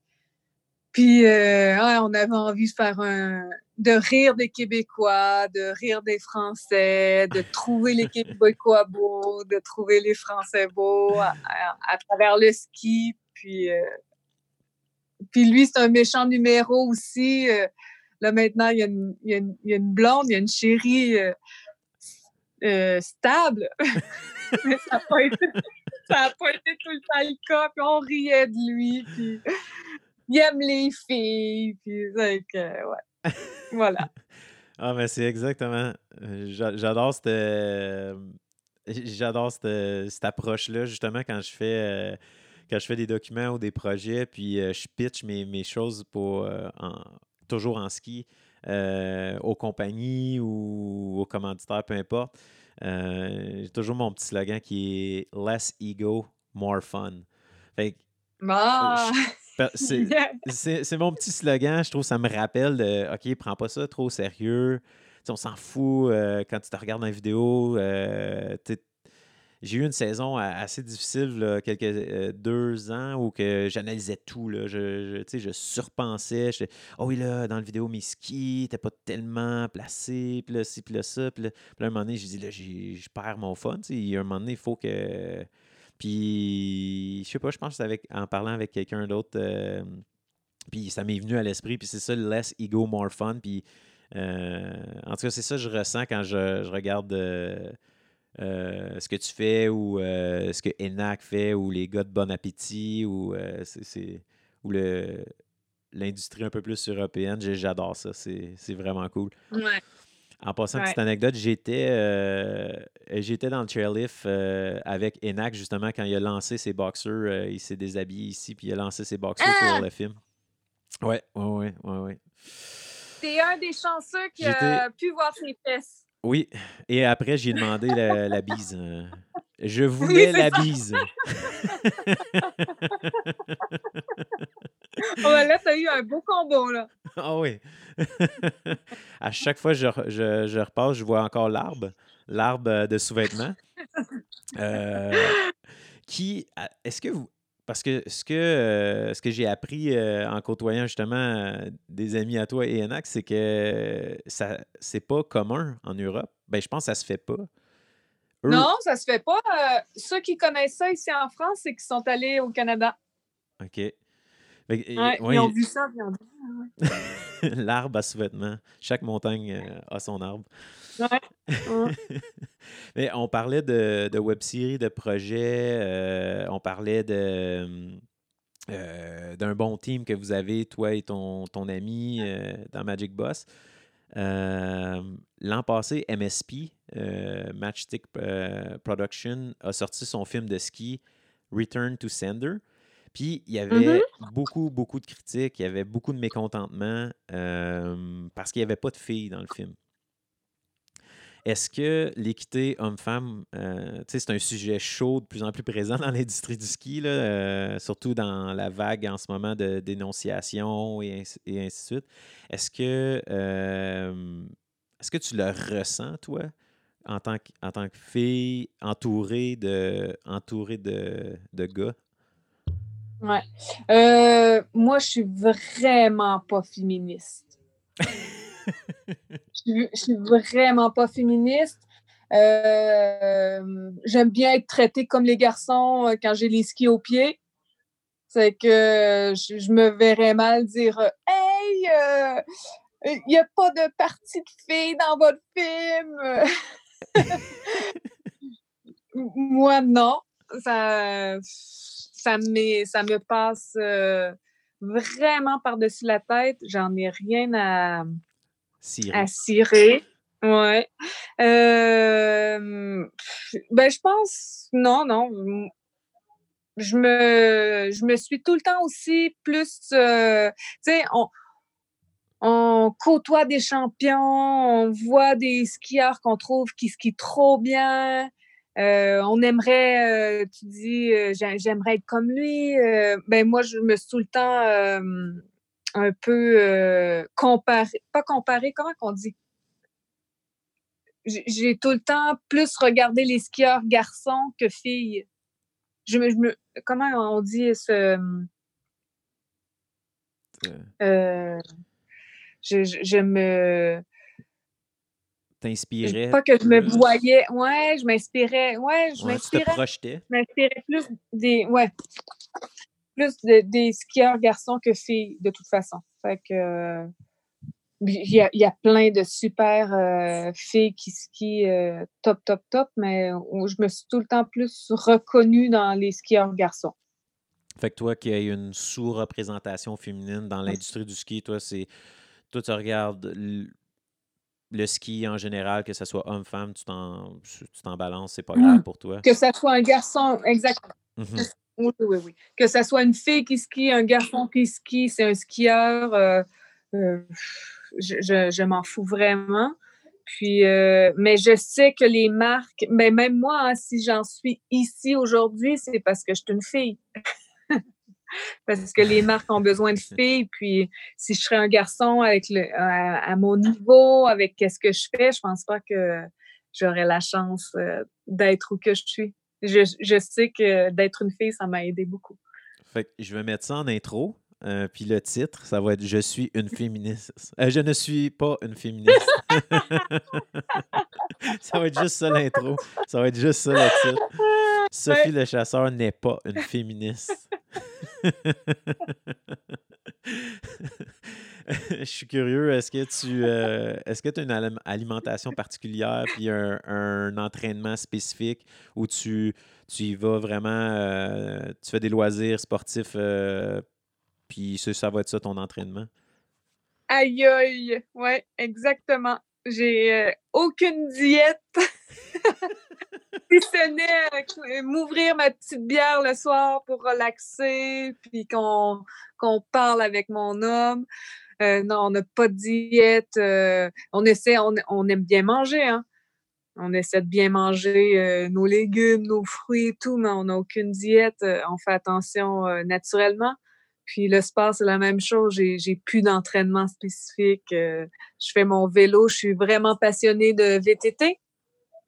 Puis on avait envie de faire un, de rire des Québécois, de rire des Français, de trouver les Québécois [laughs] beaux, de trouver les Français beaux à, travers le ski. Puis, euh, puis lui, c'est un méchant numéro aussi. Euh, là, maintenant, il y, a une, il, y a une, blonde, il y a une chérie euh, stable. [laughs] Mais ça n'a pas, pas été tout le temps le cas. Puis on riait de lui. Puis il aime les filles. Puis, ouais voilà. [laughs] ah, mais c'est exactement. Euh, j'adore cette. Euh, j'adore cette, approche-là, justement, quand je fais. Euh, quand je fais des documents ou des projets, puis je pitch mes, mes choses pour, toujours en ski, aux compagnies ou aux commanditaires, peu importe. J'ai toujours mon petit slogan qui est Less ego, more fun. Fait ah! [laughs] C'est mon petit slogan. Je trouve que ça me rappelle de OK, prends pas ça trop au sérieux. on s'en fout euh, quand tu te regardes dans la vidéo. Euh, j'ai eu une saison assez difficile, quelques euh, deux ans, où que j'analysais tout. Là. Je, je, je surpensais. Je, oh oui, là, dans la vidéo, mes skis n'étaient pas tellement placés. Puis là, ci, puis là, ça. Puis là, à un moment donné, j'ai dit, là, je perds mon fun. Il y a un moment donné, il faut que puis, je sais pas, je pense que c'est en parlant avec quelqu'un d'autre, euh, puis ça m'est venu à l'esprit, puis c'est ça, less ego, more fun. Puis, euh, en tout cas, c'est ça que je ressens quand je, regarde euh, ce que tu fais ou ce que Enac fait ou les gars de Bon Appétit ou, c'est, ou le, l'industrie un peu plus européenne. J'adore ça, c'est, vraiment cool. Ouais. En passant, une petite anecdote, j'étais, euh, j'étais dans le chairlift euh, avec Enac, justement, quand il a lancé ses boxers. Euh, il s'est déshabillé ici, puis il a lancé ses boxers pour ah! le film. Ouais, ouais, ouais, ouais, ouais. T'es un des chanceux qui a pu voir ses fesses. Oui, et après, j'ai demandé la, bise. Je voulais la bise. [laughs] [laughs] oh, là, t'as eu un beau combo, là. [laughs] Ah oui. [laughs] à chaque fois que je, je, je, repasse, je vois encore l'arbre, l'arbre de sous-vêtements. Euh, qui, est-ce que vous, parce que ce que, euh, ce que j'ai appris euh, en côtoyant justement des amis à toi et Enax, c'est que ça c'est pas commun en Europe. Ben, je pense que ça se fait pas. Non, ça se fait pas. ceux qui connaissent ça ici en France, c'est qu'ils sont allés au Canada. OK. Ils ont vu ça, ils ont dit. [laughs] L'arbre à sous-vêtements. Chaque montagne euh, a son arbre. [laughs] Mais on parlait de, de web-série, de projets, euh, on parlait de. Euh, d'un bon team que vous avez, toi et ton, ton ami dans Magic Boss. L'an passé, MSP, Matchstick Production, a sorti son film de ski Return to Sender. Puis il y avait mm-hmm. beaucoup, beaucoup de critiques, il y avait beaucoup de mécontentement parce qu'il n'y avait pas de filles dans le film. Est-ce que l'équité homme-femme, euh, c'est un sujet chaud, de plus en plus présent dans l'industrie du ski, là, euh, surtout dans la vague en ce moment de dénonciation et ainsi, de suite. Est-ce que, est-ce que tu le ressens, toi, en tant que, en tant que fille entourée de, entourée de, de gars? Ouais. Euh, moi, je suis vraiment pas féministe. [laughs] je, suis vraiment pas féministe. Euh, j'aime bien être traitée comme les garçons euh, quand j'ai les skis aux pieds. C'est que je, me verrais mal dire Hey, il n'y a pas de partie de filles dans votre film. [laughs] [laughs] Moi, non. Ça ça, ça me passe euh, vraiment par-dessus la tête. J'en ai rien à cirer. À cirer. Ouais. Euh, ben, je pense, non, non. Je me, je me suis tout le temps aussi plus, euh, tu sais, on, on côtoie des champions, on voit des skieurs qu'on trouve qui skient trop bien, Euh, on aimerait, euh, tu dis, euh, j'aimerais être comme lui. ben moi, je me suis tout le temps un peu comparé, pas comparé, comment qu'on dit? J'ai tout le temps plus regardé les skieurs garçons que filles. Je me, je me comment on dit ce. je, je, me t'inspirais. Pas que je me voyais. Ouais, je m'inspirais. Ouais, je m'inspirais. Tu te projetais. Je m'inspirais plus des. Ouais. Plus des skieurs garçons que filles, de toute façon. Fait que. Il y, a, il y a plein de super euh, filles qui skient euh, top, top, top, mais je me suis tout le temps plus reconnue dans les skieurs garçons. Fait que toi, qui as une sous-représentation féminine dans l'industrie du ski, toi, c'est. Toi, tu regardes le ski en général, que ce soit homme-femme, tu t'en, tu t'en balances, c'est pas grave mmh. pour toi. Que ce soit un garçon, exactement. Mmh [laughs] oui, oui, oui. Que ce soit une fille qui skie, un garçon qui skie, c'est un skieur, euh, euh, je, je, m'en fous vraiment. Puis, euh, mais je sais que les marques, mais même moi, hein, si j'en suis ici aujourd'hui, c'est parce que je suis une fille [laughs] parce que les marques ont besoin de filles. Puis si je serais un garçon à, mon niveau, avec qu'est-ce que je fais, je pense pas que j'aurais la chance euh, d'être où que je suis. Je, sais que d'être une fille, ça m'a aidé beaucoup. Je vais mettre ça en intro. Euh, puis le titre, ça va être Je suis une féministe. [laughs] Euh, je ne suis pas une féministe. [laughs] ça va être juste ça l'intro. Ça va être juste ça le titre. Sophie le chasseur n'est pas une féministe. [laughs] Je suis curieux, est-ce que tu euh, est-ce que tu as une alimentation particulière puis un, entraînement spécifique où tu, tu y vas vraiment, euh, tu fais des loisirs sportifs, euh, puis ça va être ça ton entraînement? Aïe aïe, ouais, exactement. J'ai aucune diète. [laughs] si ce n'est m'ouvrir ma petite bière le soir pour relaxer, puis qu'on parle avec mon homme. Euh, non, on n'a pas de diète. Euh, on essaie, on, aime bien manger, hein. On essaie de bien manger euh, nos légumes, nos fruits et tout, mais on n'a aucune diète. on fait attention naturellement. Puis le sport, c'est la même chose. J'ai plus d'entraînement spécifique. je fais mon vélo. Je suis vraiment passionnée de VTT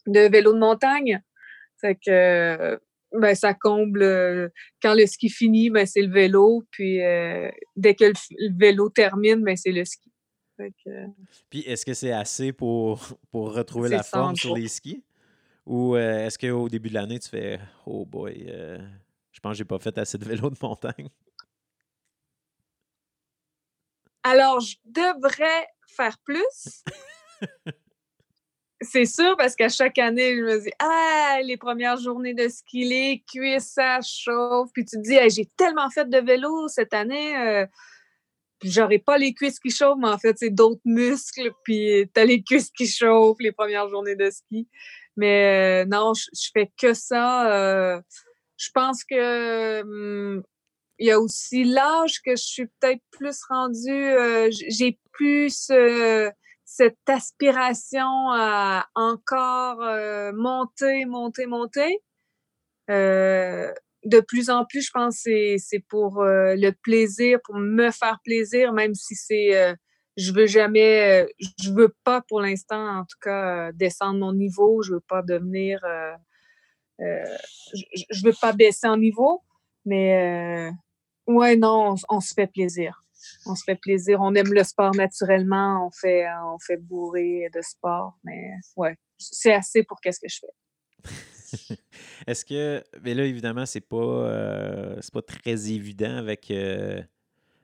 de vélo de montagne. Fait que ben, ça comble euh, quand le ski finit, ben, c'est le vélo. Puis euh, dès que le, vélo termine, ben, c'est le ski. Puis est-ce que c'est assez pour, pour retrouver la forme sur les skis? Ou euh, est-ce qu'au début de l'année, tu fais Oh boy, je pense que j'ai pas fait assez de vélo de montagne? Alors, je devrais faire plus. [laughs] C'est sûr, parce qu'à chaque année, je me dis, ah, les premières journées de ski, les cuisses, ça chauffe. Puis tu te dis, j'ai tellement fait de vélo cette année, euh, j'aurais pas les cuisses qui chauffent, mais en fait, c'est d'autres muscles. Puis tu as les cuisses qui chauffent les premières journées de ski. Mais euh, non, je, fais que ça. Euh, je pense que. Hum, il y a aussi l'âge que je suis peut-être plus rendue. j'ai plus cette aspiration à encore euh, monter, monter, monter. Euh, de plus en plus, je pense que c'est pour euh, le plaisir, pour me faire plaisir, même si c'est je veux jamais, je veux pas pour l'instant, en tout cas, descendre mon niveau. Je veux pas devenir, je, je, veux pas baisser en niveau, mais ouais, non, on se fait plaisir on se fait plaisir. On aime le sport naturellement. On fait, on fait bourrer de sport. Mais ouais, c'est assez pour qu'est-ce que je fais. [laughs] Est-ce que. Mais là, évidemment, c'est pas, euh, pas très évident avec, euh,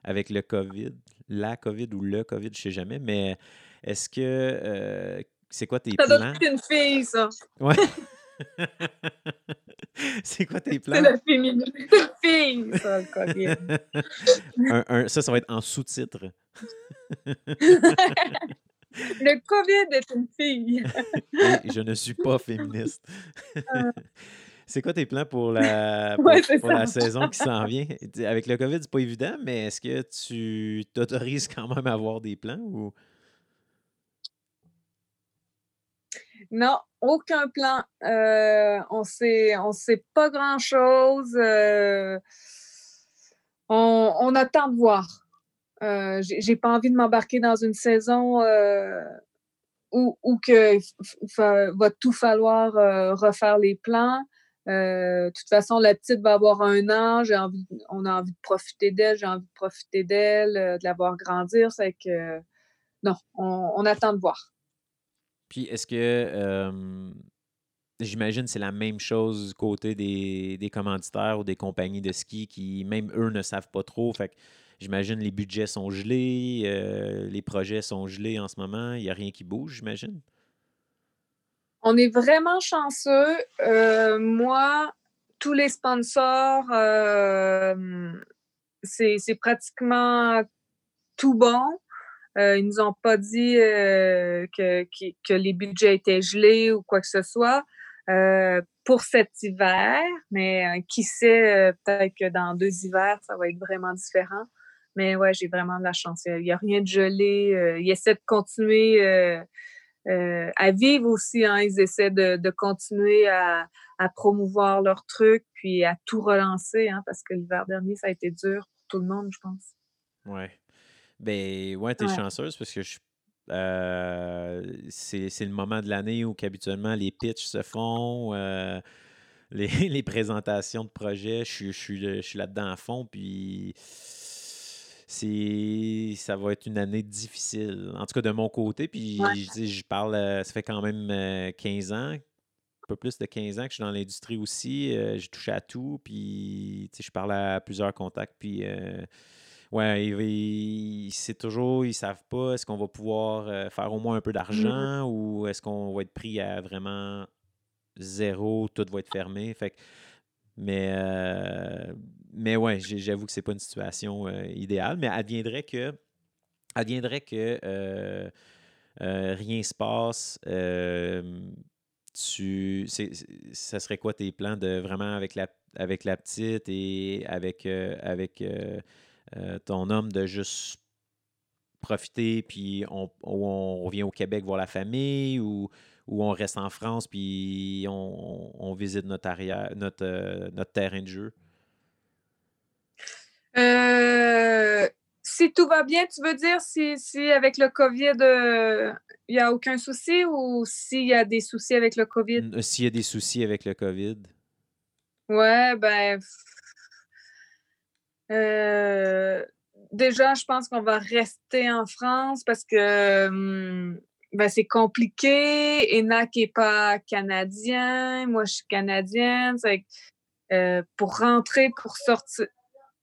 avec le COVID. La COVID ou le COVID, je sais jamais. Mais est-ce que. Euh, c'est quoi tes plans? Ça doit être une fille, ça. Ouais. [laughs] [laughs] C'est quoi tes plans? C'est la féminité. fille, ça, le COVID. [laughs] ça, ça va être en sous-titre. [laughs] le COVID est une fille. je ne suis pas féministe. Ah. C'est quoi tes plans pour la, pour, la saison qui s'en vient? Avec le COVID, c'est pas évident, mais est-ce que tu t'autorises quand même à avoir des plans ou? Non, aucun plan. Euh, on sait, on sait pas grand-chose. Euh, on, attend de voir. Euh, J'ai pas envie de m'embarquer dans une saison euh, où, où que va tout falloir refaire les plans. de toute façon, la petite va avoir un an. J'ai envie, on a envie de profiter d'elle. J'ai envie de profiter d'elle, de la voir grandir. C'est que non, on, on attend de voir. Puis est-ce que j'imagine c'est la même chose du côté des, des, commanditaires ou des compagnies de ski qui, même eux, ne savent pas trop. Fait que j'imagine les budgets sont gelés, les projets sont gelés en ce moment. Il n'y a rien qui bouge, j'imagine. On est vraiment chanceux. moi, tous les sponsors, c'est pratiquement tout bon. Euh, ils nous ont pas dit euh, que, les budgets étaient gelés ou quoi que ce soit euh, pour cet hiver, mais euh, qui sait, peut-être que dans deux hivers, ça va être vraiment différent. Mais ouais, j'ai vraiment de la chance. Il n'y a rien de gelé. ils essaient de continuer à vivre aussi. Hein. Ils essaient de, continuer à, promouvoir leurs trucs, puis à tout relancer, hein, parce que l'hiver dernier, ça a été dur pour tout le monde, je pense. Ouais. Ben ouais, t'es chanceuse parce que je euh, c'est, le moment de l'année où habituellement les pitchs se font, euh, [laughs] les, les, présentations de projets, je, je, je suis là-dedans à fond, puis ça va être une année difficile, en tout cas de mon côté, puis je, je parle, euh, ça fait quand même 15 ans, un peu plus de 15 ans que je suis dans l'industrie aussi, j'ai touché à tout, puis je parle à plusieurs contacts, puis Ouais, c'est toujours, ils savent pas, est-ce qu'on va pouvoir euh, faire au moins un peu mmh d'argent ou est-ce qu'on va être pris à vraiment zéro, tout va être fermé? Fait mais, euh, mais ouais, j'avoue que c'est pas une situation euh, idéale, mais adviendrait que, adviendrait que rien se passe. tu, ça serait quoi tes plans de vraiment avec la, avec la petite et avec, avec euh, ton homme de juste profiter, puis on, on, revient au Québec voir la famille, ou, ou on reste en France, puis on, visite notre, arrière, notre, euh, notre terrain de jeu? Euh, si tout va bien, tu veux dire si, si avec le COVID, il n'y a aucun souci ou s'il y a des soucis avec le COVID? S'il y a des soucis avec le COVID? Ouais, ben, euh, déjà, je pense qu'on va rester en France parce que hum, ben, c'est compliqué. ENAC n'est pas canadien. Moi, je suis canadienne. Euh, pour rentrer, pour sortir.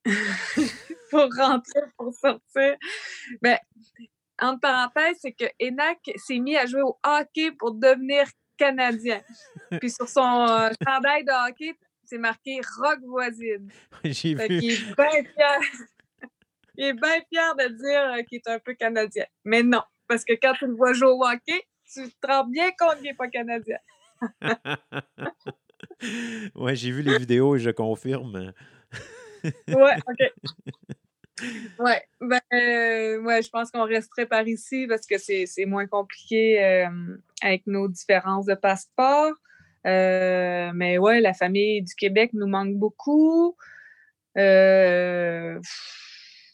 [laughs] pour rentrer, pour sortir. Ben, entre parenthèses, c'est que ENAC s'est mis à jouer au hockey pour devenir canadien. Puis sur son euh, chandail de hockey, c'est marqué Rock voisine. [laughs] J'ai vu. Il est bien fier. [laughs] il est bien fier de dire euh, qu'il est un peu canadien. Mais non, parce que quand tu le vois jouer au hockey, tu te rends bien compte qu'il n'est pas canadien. [laughs] ouais, j'ai vu les vidéos et je confirme. ouais, OK. Ouais, ben, euh, ouais, je pense qu'on resterait par ici parce que c'est moins compliqué euh, avec nos différences de passeport. Euh, mais ouais, la famille du Québec nous manque beaucoup. Euh,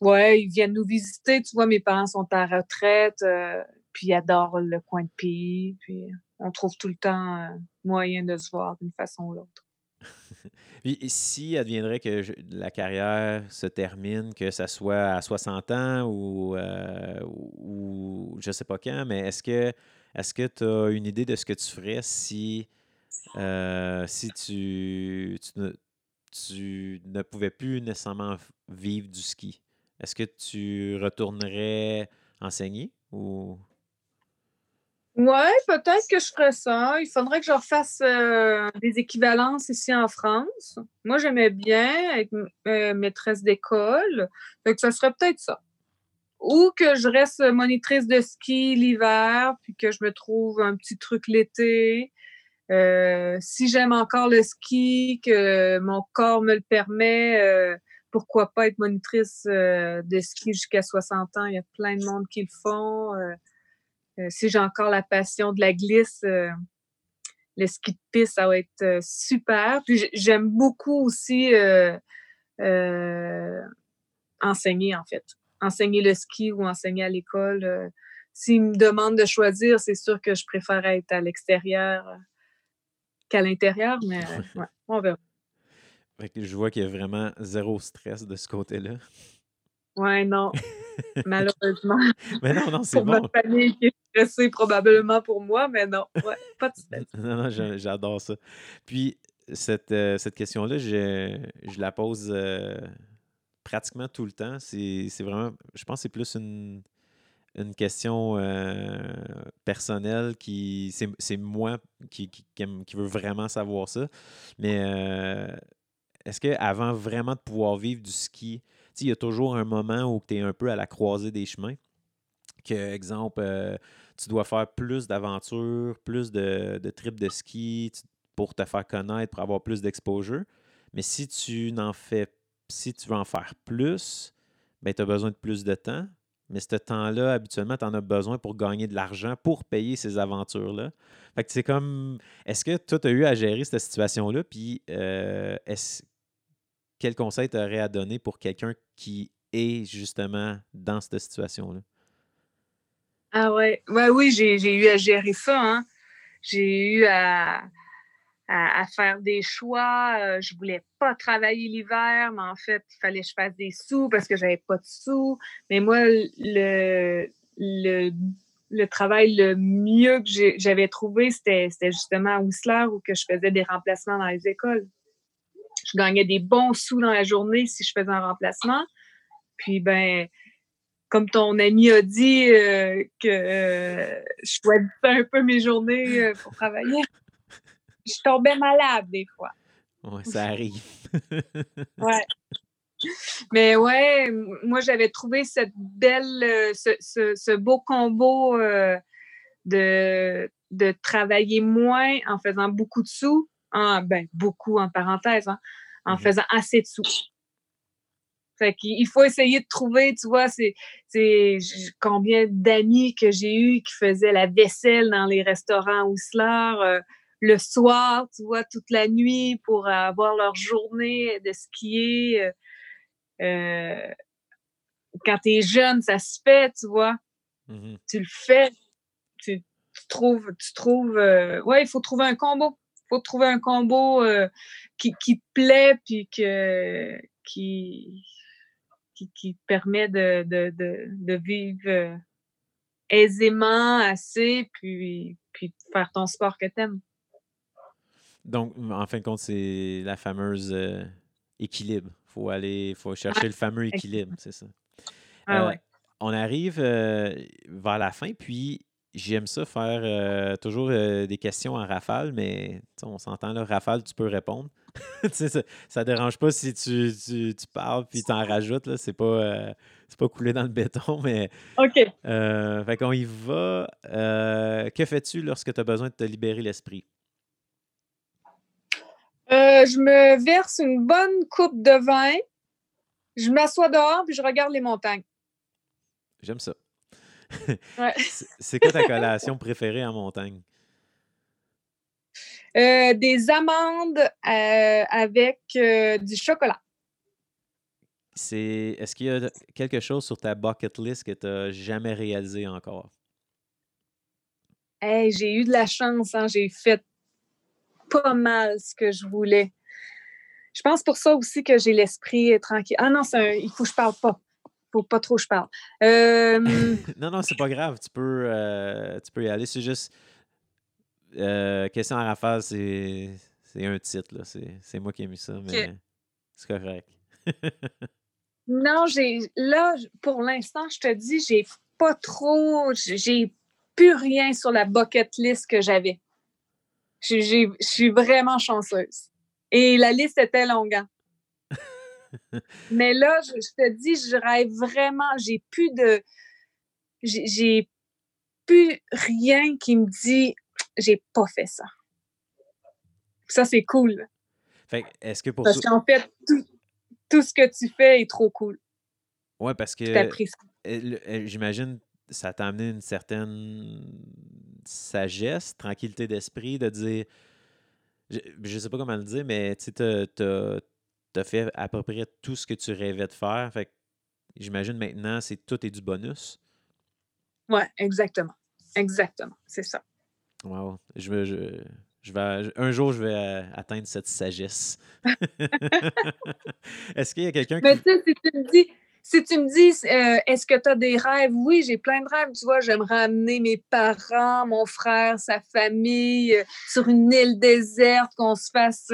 ouais, ils viennent nous visiter. Tu vois, mes parents sont à retraite, euh, puis ils adorent le coin de pays. Puis on trouve tout le temps moyen de se voir d'une façon ou l'autre. [laughs] Et si adviendrait que la carrière se termine, que ça soit à 60 ans ou, ou je sais pas quand, mais est-ce que est-ce que tu as une idée de ce que tu ferais si euh, si tu, tu, ne, pouvais plus nécessairement vivre du ski, est-ce que tu retournerais enseigner ou? Ouais, peut-être que je ferais ça. Il faudrait que je refasse euh, des équivalences ici en France. Moi, j'aimais bien être euh, maîtresse d'école. Donc, ça serait peut-être ça. Ou que je reste monitrice de ski l'hiver, puis que je me trouve un petit truc l'été. Euh, si j'aime encore le ski, que mon corps me le permet, euh, pourquoi pas être monitrice euh, de ski jusqu'à 60 ans? Il y a plein de monde qui le font. si j'ai encore la passion de la glisse, le ski de piste, ça va être super. Puis j'aime beaucoup aussi enseigner, en fait. Enseigner le ski ou enseigner à l'école. S'ils me demandent de choisir, c'est sûr que je préfère être à l'extérieur qu'à l'intérieur, mais [laughs] ouais, on verra. je vois qu'il y a vraiment zéro stress de ce côté-là. Ouais, non. [laughs] Malheureusement. Mais non, non, c'est bon. Pour ma famille qui est stressée, probablement pour moi, mais non. Ouais, pas de stress. non, non, j'adore ça. Puis, cette, euh, cette question-là, je, je, la pose euh, pratiquement tout le temps. C'est vraiment, je pense que c'est plus une, une question euh, personnelle qui. C'est moi qui, qui, qui, veut vraiment savoir ça. Mais est-ce qu'avant vraiment de pouvoir vivre du ski, il y a toujours un moment où tu es un peu à la croisée des chemins? Que, exemple, euh, tu dois faire plus d'aventures, plus de, de trips de ski pour te faire connaître, pour avoir plus d'exposure. Mais si tu n'en fais, si tu veux en faire plus, ben, tu as besoin de plus de temps. Mais ce temps-là, habituellement, tu en as besoin pour gagner de l'argent, pour payer ces aventures-là. Fait que c'est comme. Est-ce que toi, tu as eu à gérer cette situation-là? Puis, euh, est-ce quel conseil tu aurais à donner pour quelqu'un qui est justement dans cette situation-là? Ah ouais, ouais oui, j'ai eu à gérer ça. Hein. J'ai eu à, à, faire des choix. Euh, je voulais pas travailler l'hiver, mais en fait, il fallait que je fasse des sous parce que j'avais pas de sous. Mais moi, le, le, le travail le mieux que j'avais trouvé, c'était justement à Whistler où que je faisais des remplacements dans les écoles je gagnais des bons sous dans la journée si je faisais un remplacement. Puis, ben, comme ton ami a dit, euh, que euh, je choisissais un peu mes journées euh, pour travailler, je tombais malade des fois. Oui, ça arrive. [laughs] ouais. Mais ouais, moi, j'avais trouvé cette belle, ce, beau combo de, de travailler moins en faisant beaucoup de sous, ben, beaucoup en parenthèse, hein, en mhm. faisant assez de sous. Fait qu'il faut essayer de trouver, tu vois, c'est combien d'amis que j'ai eu qui faisaient la vaisselle dans les restaurants Whistler euh, le soir, tu vois, toute la nuit pour avoir leur journée de skier. Euh, euh quand tu es jeune, ça se fait, tu vois. Mhm. Tu le fais. Tu, trouves, tu trouves, euh, ouais, il faut trouver un combo faut trouver un combo euh, qui, qui, te plaît puis que, qui, qui, qui permet de, de, de, de vivre euh, aisément, assez, puis, puis faire ton sport que tu aimes. Donc, en fin de compte, c'est la fameuse euh, équilibre. Il faut aller, faut chercher le fameux équilibre, c'est ça. Ah, ouais. On arrive vers la fin, puis J'aime ça faire euh, toujours euh, des questions en rafale, mais on s'entend là, rafale, tu peux répondre. [laughs] ça, ne dérange pas si tu, tu, parles puis tu en rajoutes. C'est pas, euh, pas coulé dans le béton, mais. OK. fait qu'on y va. que fais-tu lorsque tu as besoin de te libérer l'esprit? Je me verse une bonne coupe de vin, je m'assois dehors puis je regarde les montagnes. J'aime ça. [laughs] c'est quoi ta collation préférée en montagne? Euh, des amandes euh, avec euh, du chocolat. C'est, est-ce qu'il y a quelque chose sur ta bucket list que tu n'as jamais réalisé encore? j'ai eu de la chance, hein, j'ai fait pas mal ce que je voulais. Je pense pour ça aussi que j'ai l'esprit tranquille. Ah non, il faut que je parle pas pas trop je parle. [laughs] Euh, non, non, c'est pas grave. Tu peux, euh, tu peux y aller. C'est juste. Euh, question à rafale, c'est, c'est un titre. C'est, moi qui ai mis ça, mais c'est correct. [laughs] non, j'ai. Là, pour l'instant, je te dis, j'ai pas trop. J'ai plus rien sur la bucket list que j'avais. Je suis vraiment chanceuse. Et la liste était longue. Hein. [laughs] Mais là, je, te dis, je rêve vraiment. J'ai plus de. J'ai plus rien qui me dit j'ai pas fait ça. Ça, c'est cool. est-ce que pour Parce qu'en fait, tout, ce que tu fais est trop cool. Oui, parce que j'imagine ça t'a amené une certaine sagesse, tranquillité d'esprit, de dire. Je, ne sais pas comment le dire, mais tu as, fait à peu près tout ce que tu rêvais de faire. Fait j'imagine maintenant, c'est tout est du bonus. Oui, exactement. Exactement. C'est ça. Wow. Je, je, je vais, un jour, je vais euh, atteindre cette sagesse. [laughs] [laughs] Est-ce qu'il y a quelqu'un qui. Mais tu sais, si tu me dis, si tu me dis euh, est-ce que tu as des rêves? Oui, j'ai plein de rêves. Tu vois, j'aimerais amener mes parents, mon frère, sa famille euh, sur une île déserte, qu'on se fasse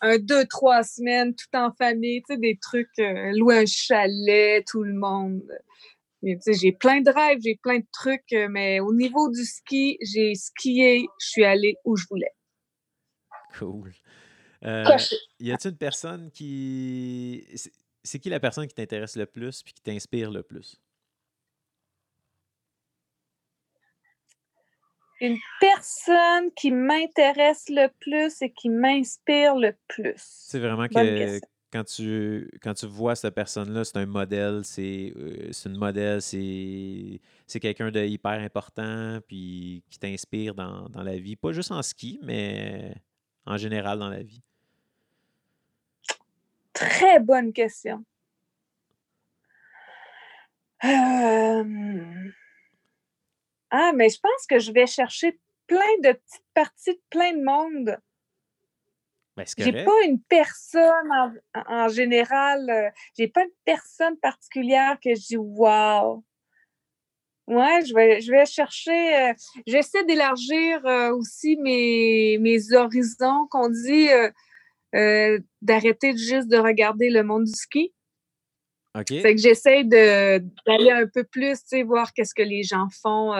un deux, trois semaines tout en famille. Tu sais, des trucs, louer un chalet, tout le monde. J'ai plein de rêves, j'ai plein de trucs, mais au niveau du ski, j'ai skié, je suis allée où je voulais. Cool. Euh, y a-t-il une personne qui. C'est qui la personne qui t'intéresse le plus puis qui t'inspire le plus? Une personne qui m'intéresse le plus et qui m'inspire le plus. C'est vraiment que quand tu, quand tu vois cette personne-là, c'est un modèle, c'est euh, une modèle, c'est quelqu'un de hyper important puis qui t'inspire dans, dans la vie. Pas juste en ski, mais en général dans la vie? Très bonne question. Euh, ah, mais je pense que je vais chercher plein de petites parties de plein de monde. Ben, j'ai pas une personne en, général, euh, j'ai pas une personne particulière que je dis wow. Ouais, je vais, je vais chercher. Euh, j'essaie d'élargir euh, aussi mes, mes horizons, qu'on dit euh, d'arrêter juste de regarder le monde du ski. OK. Fait que j'essaie d'aller un peu plus, tu sais, voir qu'est-ce que les gens font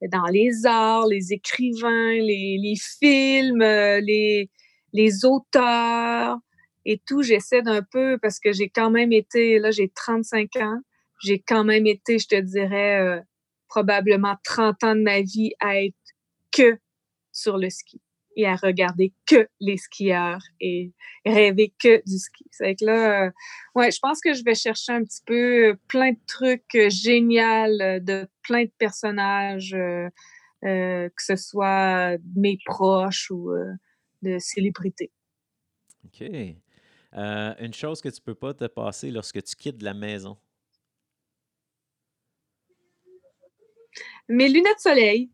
dans les arts, les écrivains, les, les films, les, les auteurs et tout. J'essaie d'un peu parce que j'ai quand même été, là, j'ai 35 ans j'ai quand même été, je te dirais, euh, probablement 30 ans de ma vie à être que sur le ski et à regarder que les skieurs et rêver que du ski. C'est que là, euh, ouais, je pense que je vais chercher un petit peu plein de trucs euh, géniaux de plein de personnages, que ce soit mes proches ou de célébrités. OK. une chose que tu peux pas te passer lorsque tu quittes la maison? Mes lunettes soleil.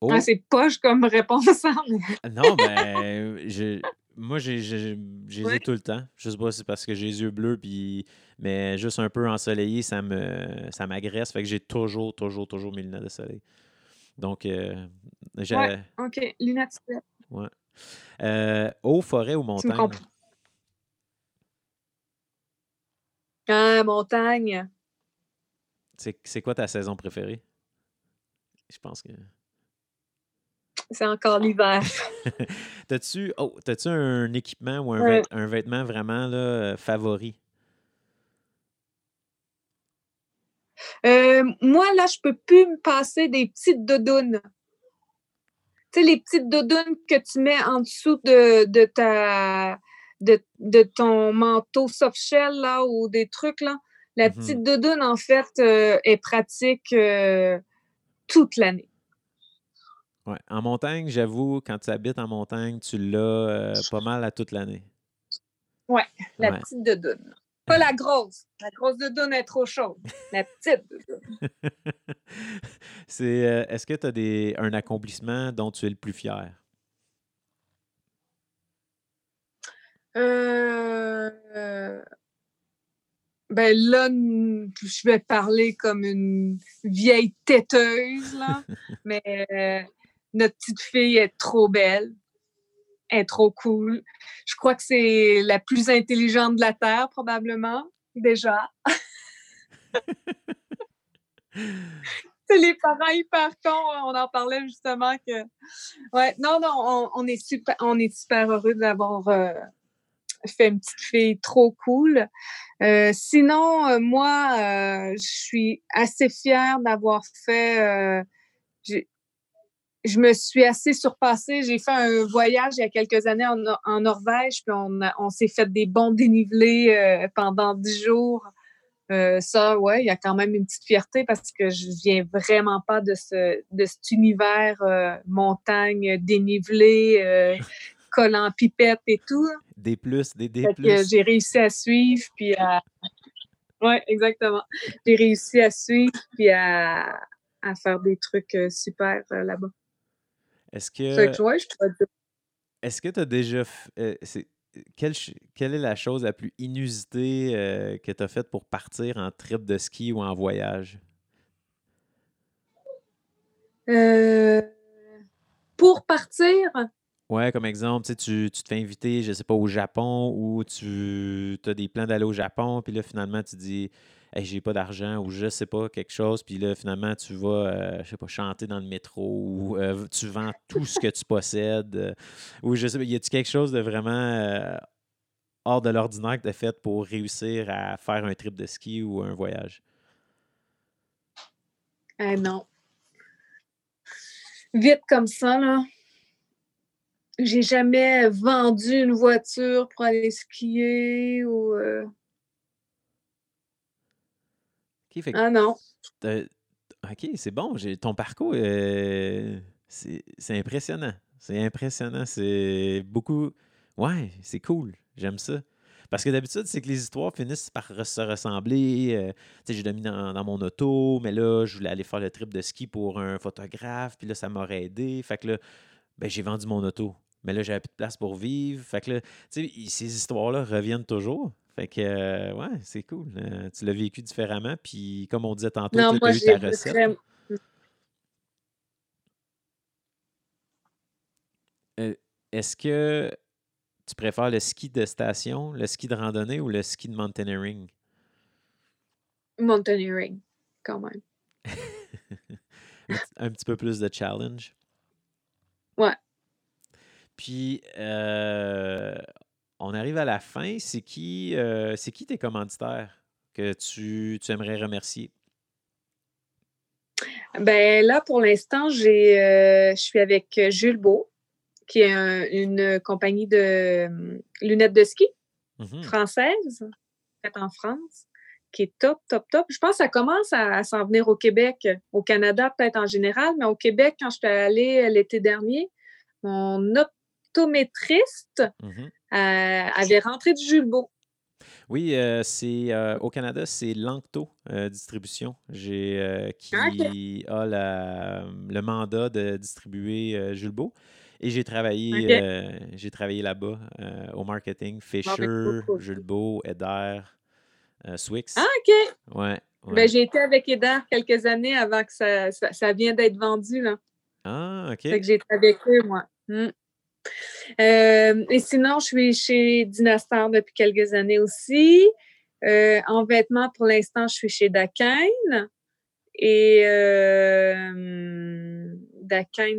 Oh. Ah, c'est poche comme réponse. Hein, [laughs] non, ben, moi, j'ai les ai tout le temps. Je sais pas si c'est parce que j'ai les yeux bleus, puis, mais juste un peu ensoleillé, ça me ça m'agresse. Fait que j'ai toujours, toujours, toujours mes lunettes de soleil. Donc, euh, j'ai. Ouais, OK. Lunettes soleil. Ouais. Euh, eau, forêt ou montagne? Ah, montagne. C'est quoi ta saison préférée? Je pense que. C'est encore l'hiver. [laughs] T'as-tu oh, as un équipement ou un, un vêtement vraiment là, favori? Euh, moi, là, je peux plus me passer des petites dodounes. Tu sais, les petites dodounes que tu mets en dessous de, de ta de, de, ton manteau soft shell là, ou des trucs là. La mmh petite doudoune, en fait, euh, est pratique euh, toute l'année. Ouais. En montagne, j'avoue, quand tu habites en montagne, tu l'as euh, pas mal à toute l'année. Oui, la petite doudoune. Pas la [laughs] grosse. La grosse doudoune est trop chaude. La petite doudoune. [laughs] C'est, est-ce que tu as des, un accomplissement dont tu es le plus fier? Euh, ben là, je vais parler comme une vieille têteuse, là. [laughs] mais euh, notre petite fille est trop belle. Elle est trop cool. Je crois que c'est la plus intelligente de la Terre, probablement, déjà. [laughs] c'est les parents hyper cons. On en parlait justement que. Ouais, non, non, on, est, super, on est super heureux d'avoir. Euh, fait une petite fille trop cool. Euh, sinon, euh, moi, je suis assez fière d'avoir fait. Je me suis assez surpassée. J'ai fait un voyage il y a quelques années en, Norvège, puis on, on s'est fait des bons dénivelés pendant dix jours. Euh, ça, ouais, il y a quand même une petite fierté parce que je viens vraiment pas de ce de cet univers euh, montagne dénivelé, euh, collant pipette et tout. Des plus, des des plus. J'ai réussi à suivre puis à Ouais, exactement. J'ai réussi à suivre puis à, à faire des trucs super là-bas. Est-ce que. Est-ce que tu as déjà. quelle, quelle, est la chose la plus inusitée que tu as faite pour partir en trip de ski ou en voyage? pour partir? Ouais, comme exemple, tu, tu te fais inviter, je sais pas, au Japon ou tu as des plans d'aller au Japon, puis là, finalement, tu dis hey, j'ai pas d'argent ou je sais pas, quelque chose, puis là, finalement, tu vas, euh, je sais pas, chanter dans le métro ou euh, tu vends tout ce que tu possèdes. Euh, ou je sais pas, y a-tu quelque chose de vraiment hors de l'ordinaire que tu as fait pour réussir à faire un trip de ski ou un voyage? Eh non. Vite comme ça, là. J'ai jamais vendu une voiture pour aller skier ou. Ah non. OK, c'est bon. Ton parcours, euh, c'est impressionnant. C'est impressionnant. C'est beaucoup. Ouais, c'est cool. J'aime ça. Parce que d'habitude, c'est que les histoires finissent par se ressembler. Euh, tu sais, j'ai dormi dans, mon auto, mais là, je voulais aller faire le trip de ski pour un photographe, puis là, ça m'aurait aidé. Fait que là, ben, j'ai vendu mon auto. Mais là, j'avais plus de place pour vivre. Fait que là, tu sais, ces histoires-là reviennent toujours. Fait que, euh, ouais, c'est cool. Euh, tu l'as vécu différemment. Puis, comme on disait tantôt, tu as eu ta recette. Euh, est-ce que tu préfères le ski de station, le ski de randonnée ou le ski de mountaineering? Mountaineering, quand même. [laughs] un petit peu plus de challenge. Ouais. Puis, euh, on arrive à la fin. C'est qui, euh, c'est qui tes commanditaires que tu, aimerais remercier? Ben là, pour l'instant, j'ai, euh, je suis avec Jules Beau, qui est une compagnie de lunettes de ski mmh française, faite en France, qui est top, top, top. Je pense que ça commence à, s'en venir au Québec, au Canada peut-être en général, mais au Québec, quand je suis allée l'été dernier, mon optométriste euh, avait rentré du Jules Beau. Oui, euh, c'est euh, au Canada, c'est Lancto Distribution j'ai, qui a le mandat de distribuer Jules Beau. Et j'ai travaillé, j'ai travaillé là-bas au marketing. Ben, Fisher, Jules Beau, Eder, Swix. Ah, OK. Ouais. Ben, j'ai été avec Eder quelques années avant que ça, ça, vienne d'être vendu. Là. Ah, OK. Fait que j'ai été avec eux, moi. Mmh. Euh, et sinon, je suis chez Dynastar depuis quelques années aussi. Euh, en vêtements, pour l'instant, je suis chez Dakine. Et euh,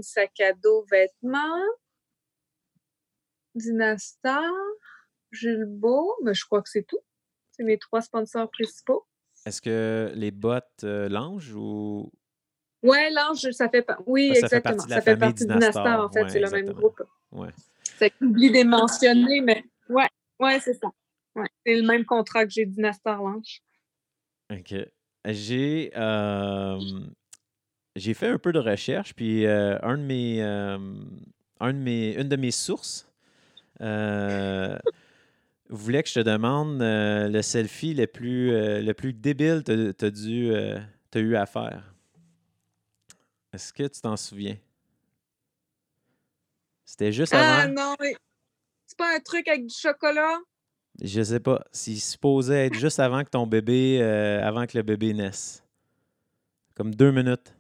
sac à dos vêtements. Dynastar, Beau, mais je crois que c'est tout. C'est mes trois sponsors principaux. Est-ce que les bottes euh, Lange ou. Ouais, Lange, ça fait, oui, ça exactement. Fait ça fait partie de Dynastar, en fait. c'est le même groupe. Ouais. C'est oublié de mentionner, mais ouais, ouais, c'est ça. Ouais. C'est le même contrat que j'ai Dynastar Lange. OK. J'ai euh, j'ai fait un peu de recherche, puis euh, un de mes, euh, un de mes, une de mes sources [laughs] voulait que je te demande le selfie le plus, le plus débile que tu as, as eu à faire. Est-ce que tu t'en souviens? C'était juste ah, avant? Ah non, mais c'est pas un truc avec du chocolat? Je sais pas. S'il supposait être juste avant que ton bébé, euh, avant que le bébé naisse. Comme deux minutes.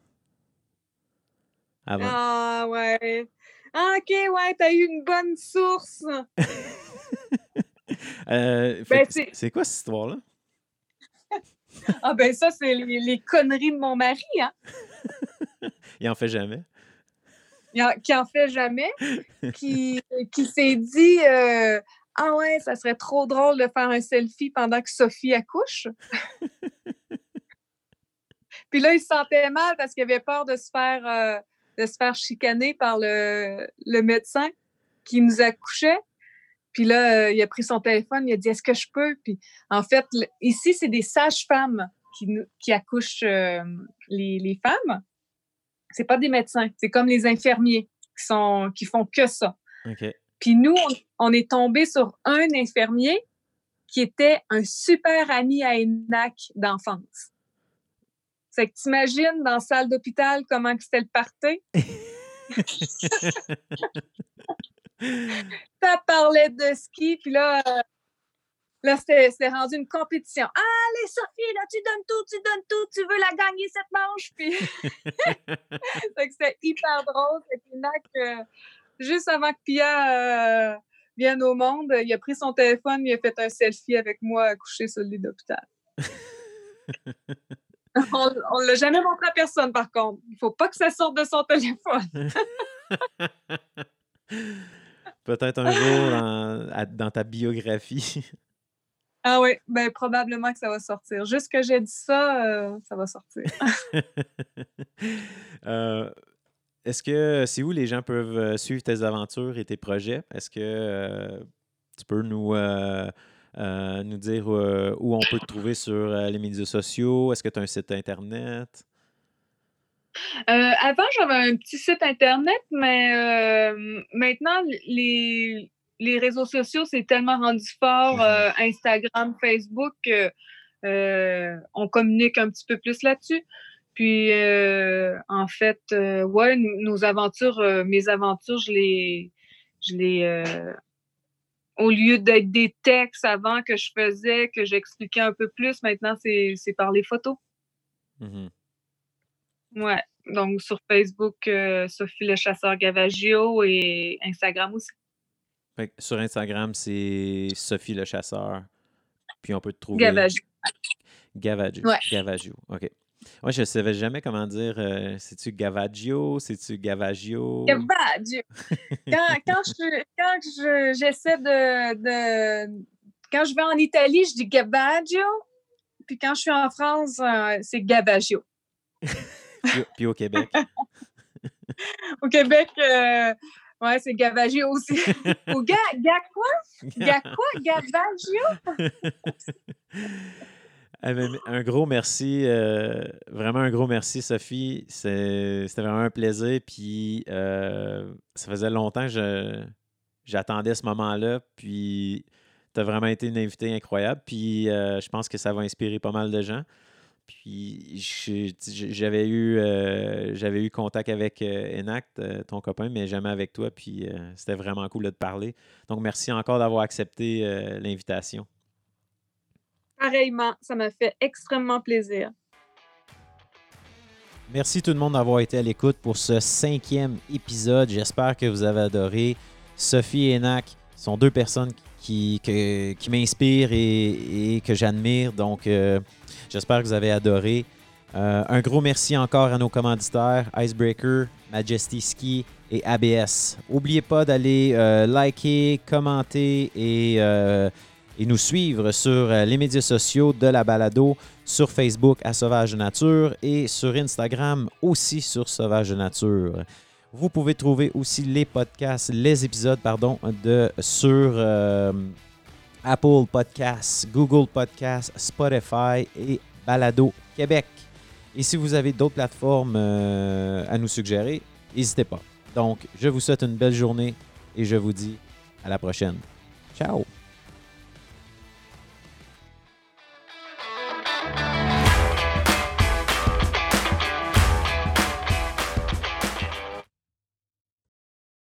Avant. Ah ouais. Ah, ok, ouais, t'as eu une bonne source. [laughs] euh, ben, c'est quoi cette histoire-là? [laughs] ah ben ça, c'est les, les, conneries de mon mari, hein? [laughs] Il en fait jamais qui en fait jamais, qui, s'est dit euh, Ah ouais, ça serait trop drôle de faire un selfie pendant que Sophie accouche. [laughs] Puis là, il se sentait mal parce qu'il avait peur de se faire, euh, chicaner par le, médecin qui nous accouchait. Puis là, euh, il a pris son téléphone, il a dit Est-ce que je peux? Puis en fait, ici, c'est des sages-femmes qui, qui accouchent les, femmes. C'est pas des médecins, c'est comme les infirmiers qui, sont, qui font que ça. Puis nous, on, est tombé sur un infirmier qui était un super ami à ENAC d'enfance. C'est que t'imagines dans la salle d'hôpital comment c'était le party? [laughs] [laughs] ça parlait de ski, puis là, euh, là c'était rendu une compétition. Allez, Sophie, là, tu donnes tout, tu donnes tout, tu veux la gagner cette manche? Puis, [laughs] c'était hyper drôle. Et puis, euh, juste avant que Pia euh, vienne au monde, il a pris son téléphone, il a fait un selfie avec moi couché sur le lit d'hôpital. [laughs] on ne l'a jamais montré à personne, par contre. Il ne faut pas que ça sorte de son téléphone. [laughs] Peut-être un jour dans, ta biographie. Ah oui, ben probablement que ça va sortir. Juste que j'ai dit ça, euh, ça va sortir. [laughs] Euh, est-ce que c'est où les gens peuvent euh, suivre tes aventures et tes projets? Est-ce que tu peux nous, nous dire où on peut te trouver sur les médias sociaux? Est-ce que tu as un site Internet? Avant, j'avais un petit site Internet, mais maintenant, les, les réseaux sociaux, c'est tellement rendu fort, mhm. euh, Instagram, Facebook, on communique un petit peu plus là-dessus. Puis, en fait, ouais, nos aventures, mes aventures, je les, je les, au lieu d'être des textes avant que je faisais, que j'expliquais un peu plus, maintenant, c'est par les photos. Mhm. Ouais, donc sur Facebook, euh, Sophie le chasseur Gavagio et Instagram aussi. Sur Instagram, c'est Sophie le chasseur. Puis on peut te trouver. Gavagio. Gavagio. Ouais. Gavagio. OK. Moi, je ne savais jamais comment dire. Euh, c'est-tu Gavaggio? C'est-tu Gavagio? Gavaggio. [laughs] quand, quand, je, quand j'essaie de, de, Quand je vais en Italie, je dis Gavaggio. Puis quand je suis en France, euh, c'est Gavaggio. [laughs] Puis, au Québec. [laughs] au Québec, euh, ouais, c'est Gavagio aussi. [laughs] Ou ga, ga quoi? Ga quoi? Gavagio? [laughs] Ah, un gros merci, euh, vraiment un gros merci, Sophie. C'était vraiment un plaisir. Puis euh, ça faisait longtemps que j'attendais ce moment-là. Puis tu as vraiment été une invitée incroyable. Puis je pense que ça va inspirer pas mal de gens. Puis j'avais eu, euh, j'avais eu contact avec euh, Enact, euh, ton copain, mais jamais avec toi. Puis c'était vraiment cool de parler. Donc merci encore d'avoir accepté l'invitation. Pareillement, ça m'a fait extrêmement plaisir. Merci tout le monde d'avoir été à l'écoute pour ce cinquième épisode. J'espère que vous avez adoré. Sophie et Enac sont deux personnes qui, qui m'inspirent et, que j'admire. Donc, J'espère que vous avez adoré. Euh, un gros merci encore à nos commanditaires Icebreaker, Majesty Ski et ABS. N'oubliez pas d'aller euh, liker, commenter et, euh, et, nous suivre sur les médias sociaux de la balado, sur Facebook à Sauvage Nature et sur Instagram aussi sur Sauvage Nature. Vous pouvez trouver aussi les podcasts, les épisodes, pardon, de, sur Apple Podcasts, Google Podcasts, Spotify et Balado Québec. Et si vous avez d'autres plateformes euh, à nous suggérer, n'hésitez pas. Donc, je vous souhaite une belle journée et je vous dis à la prochaine. Ciao!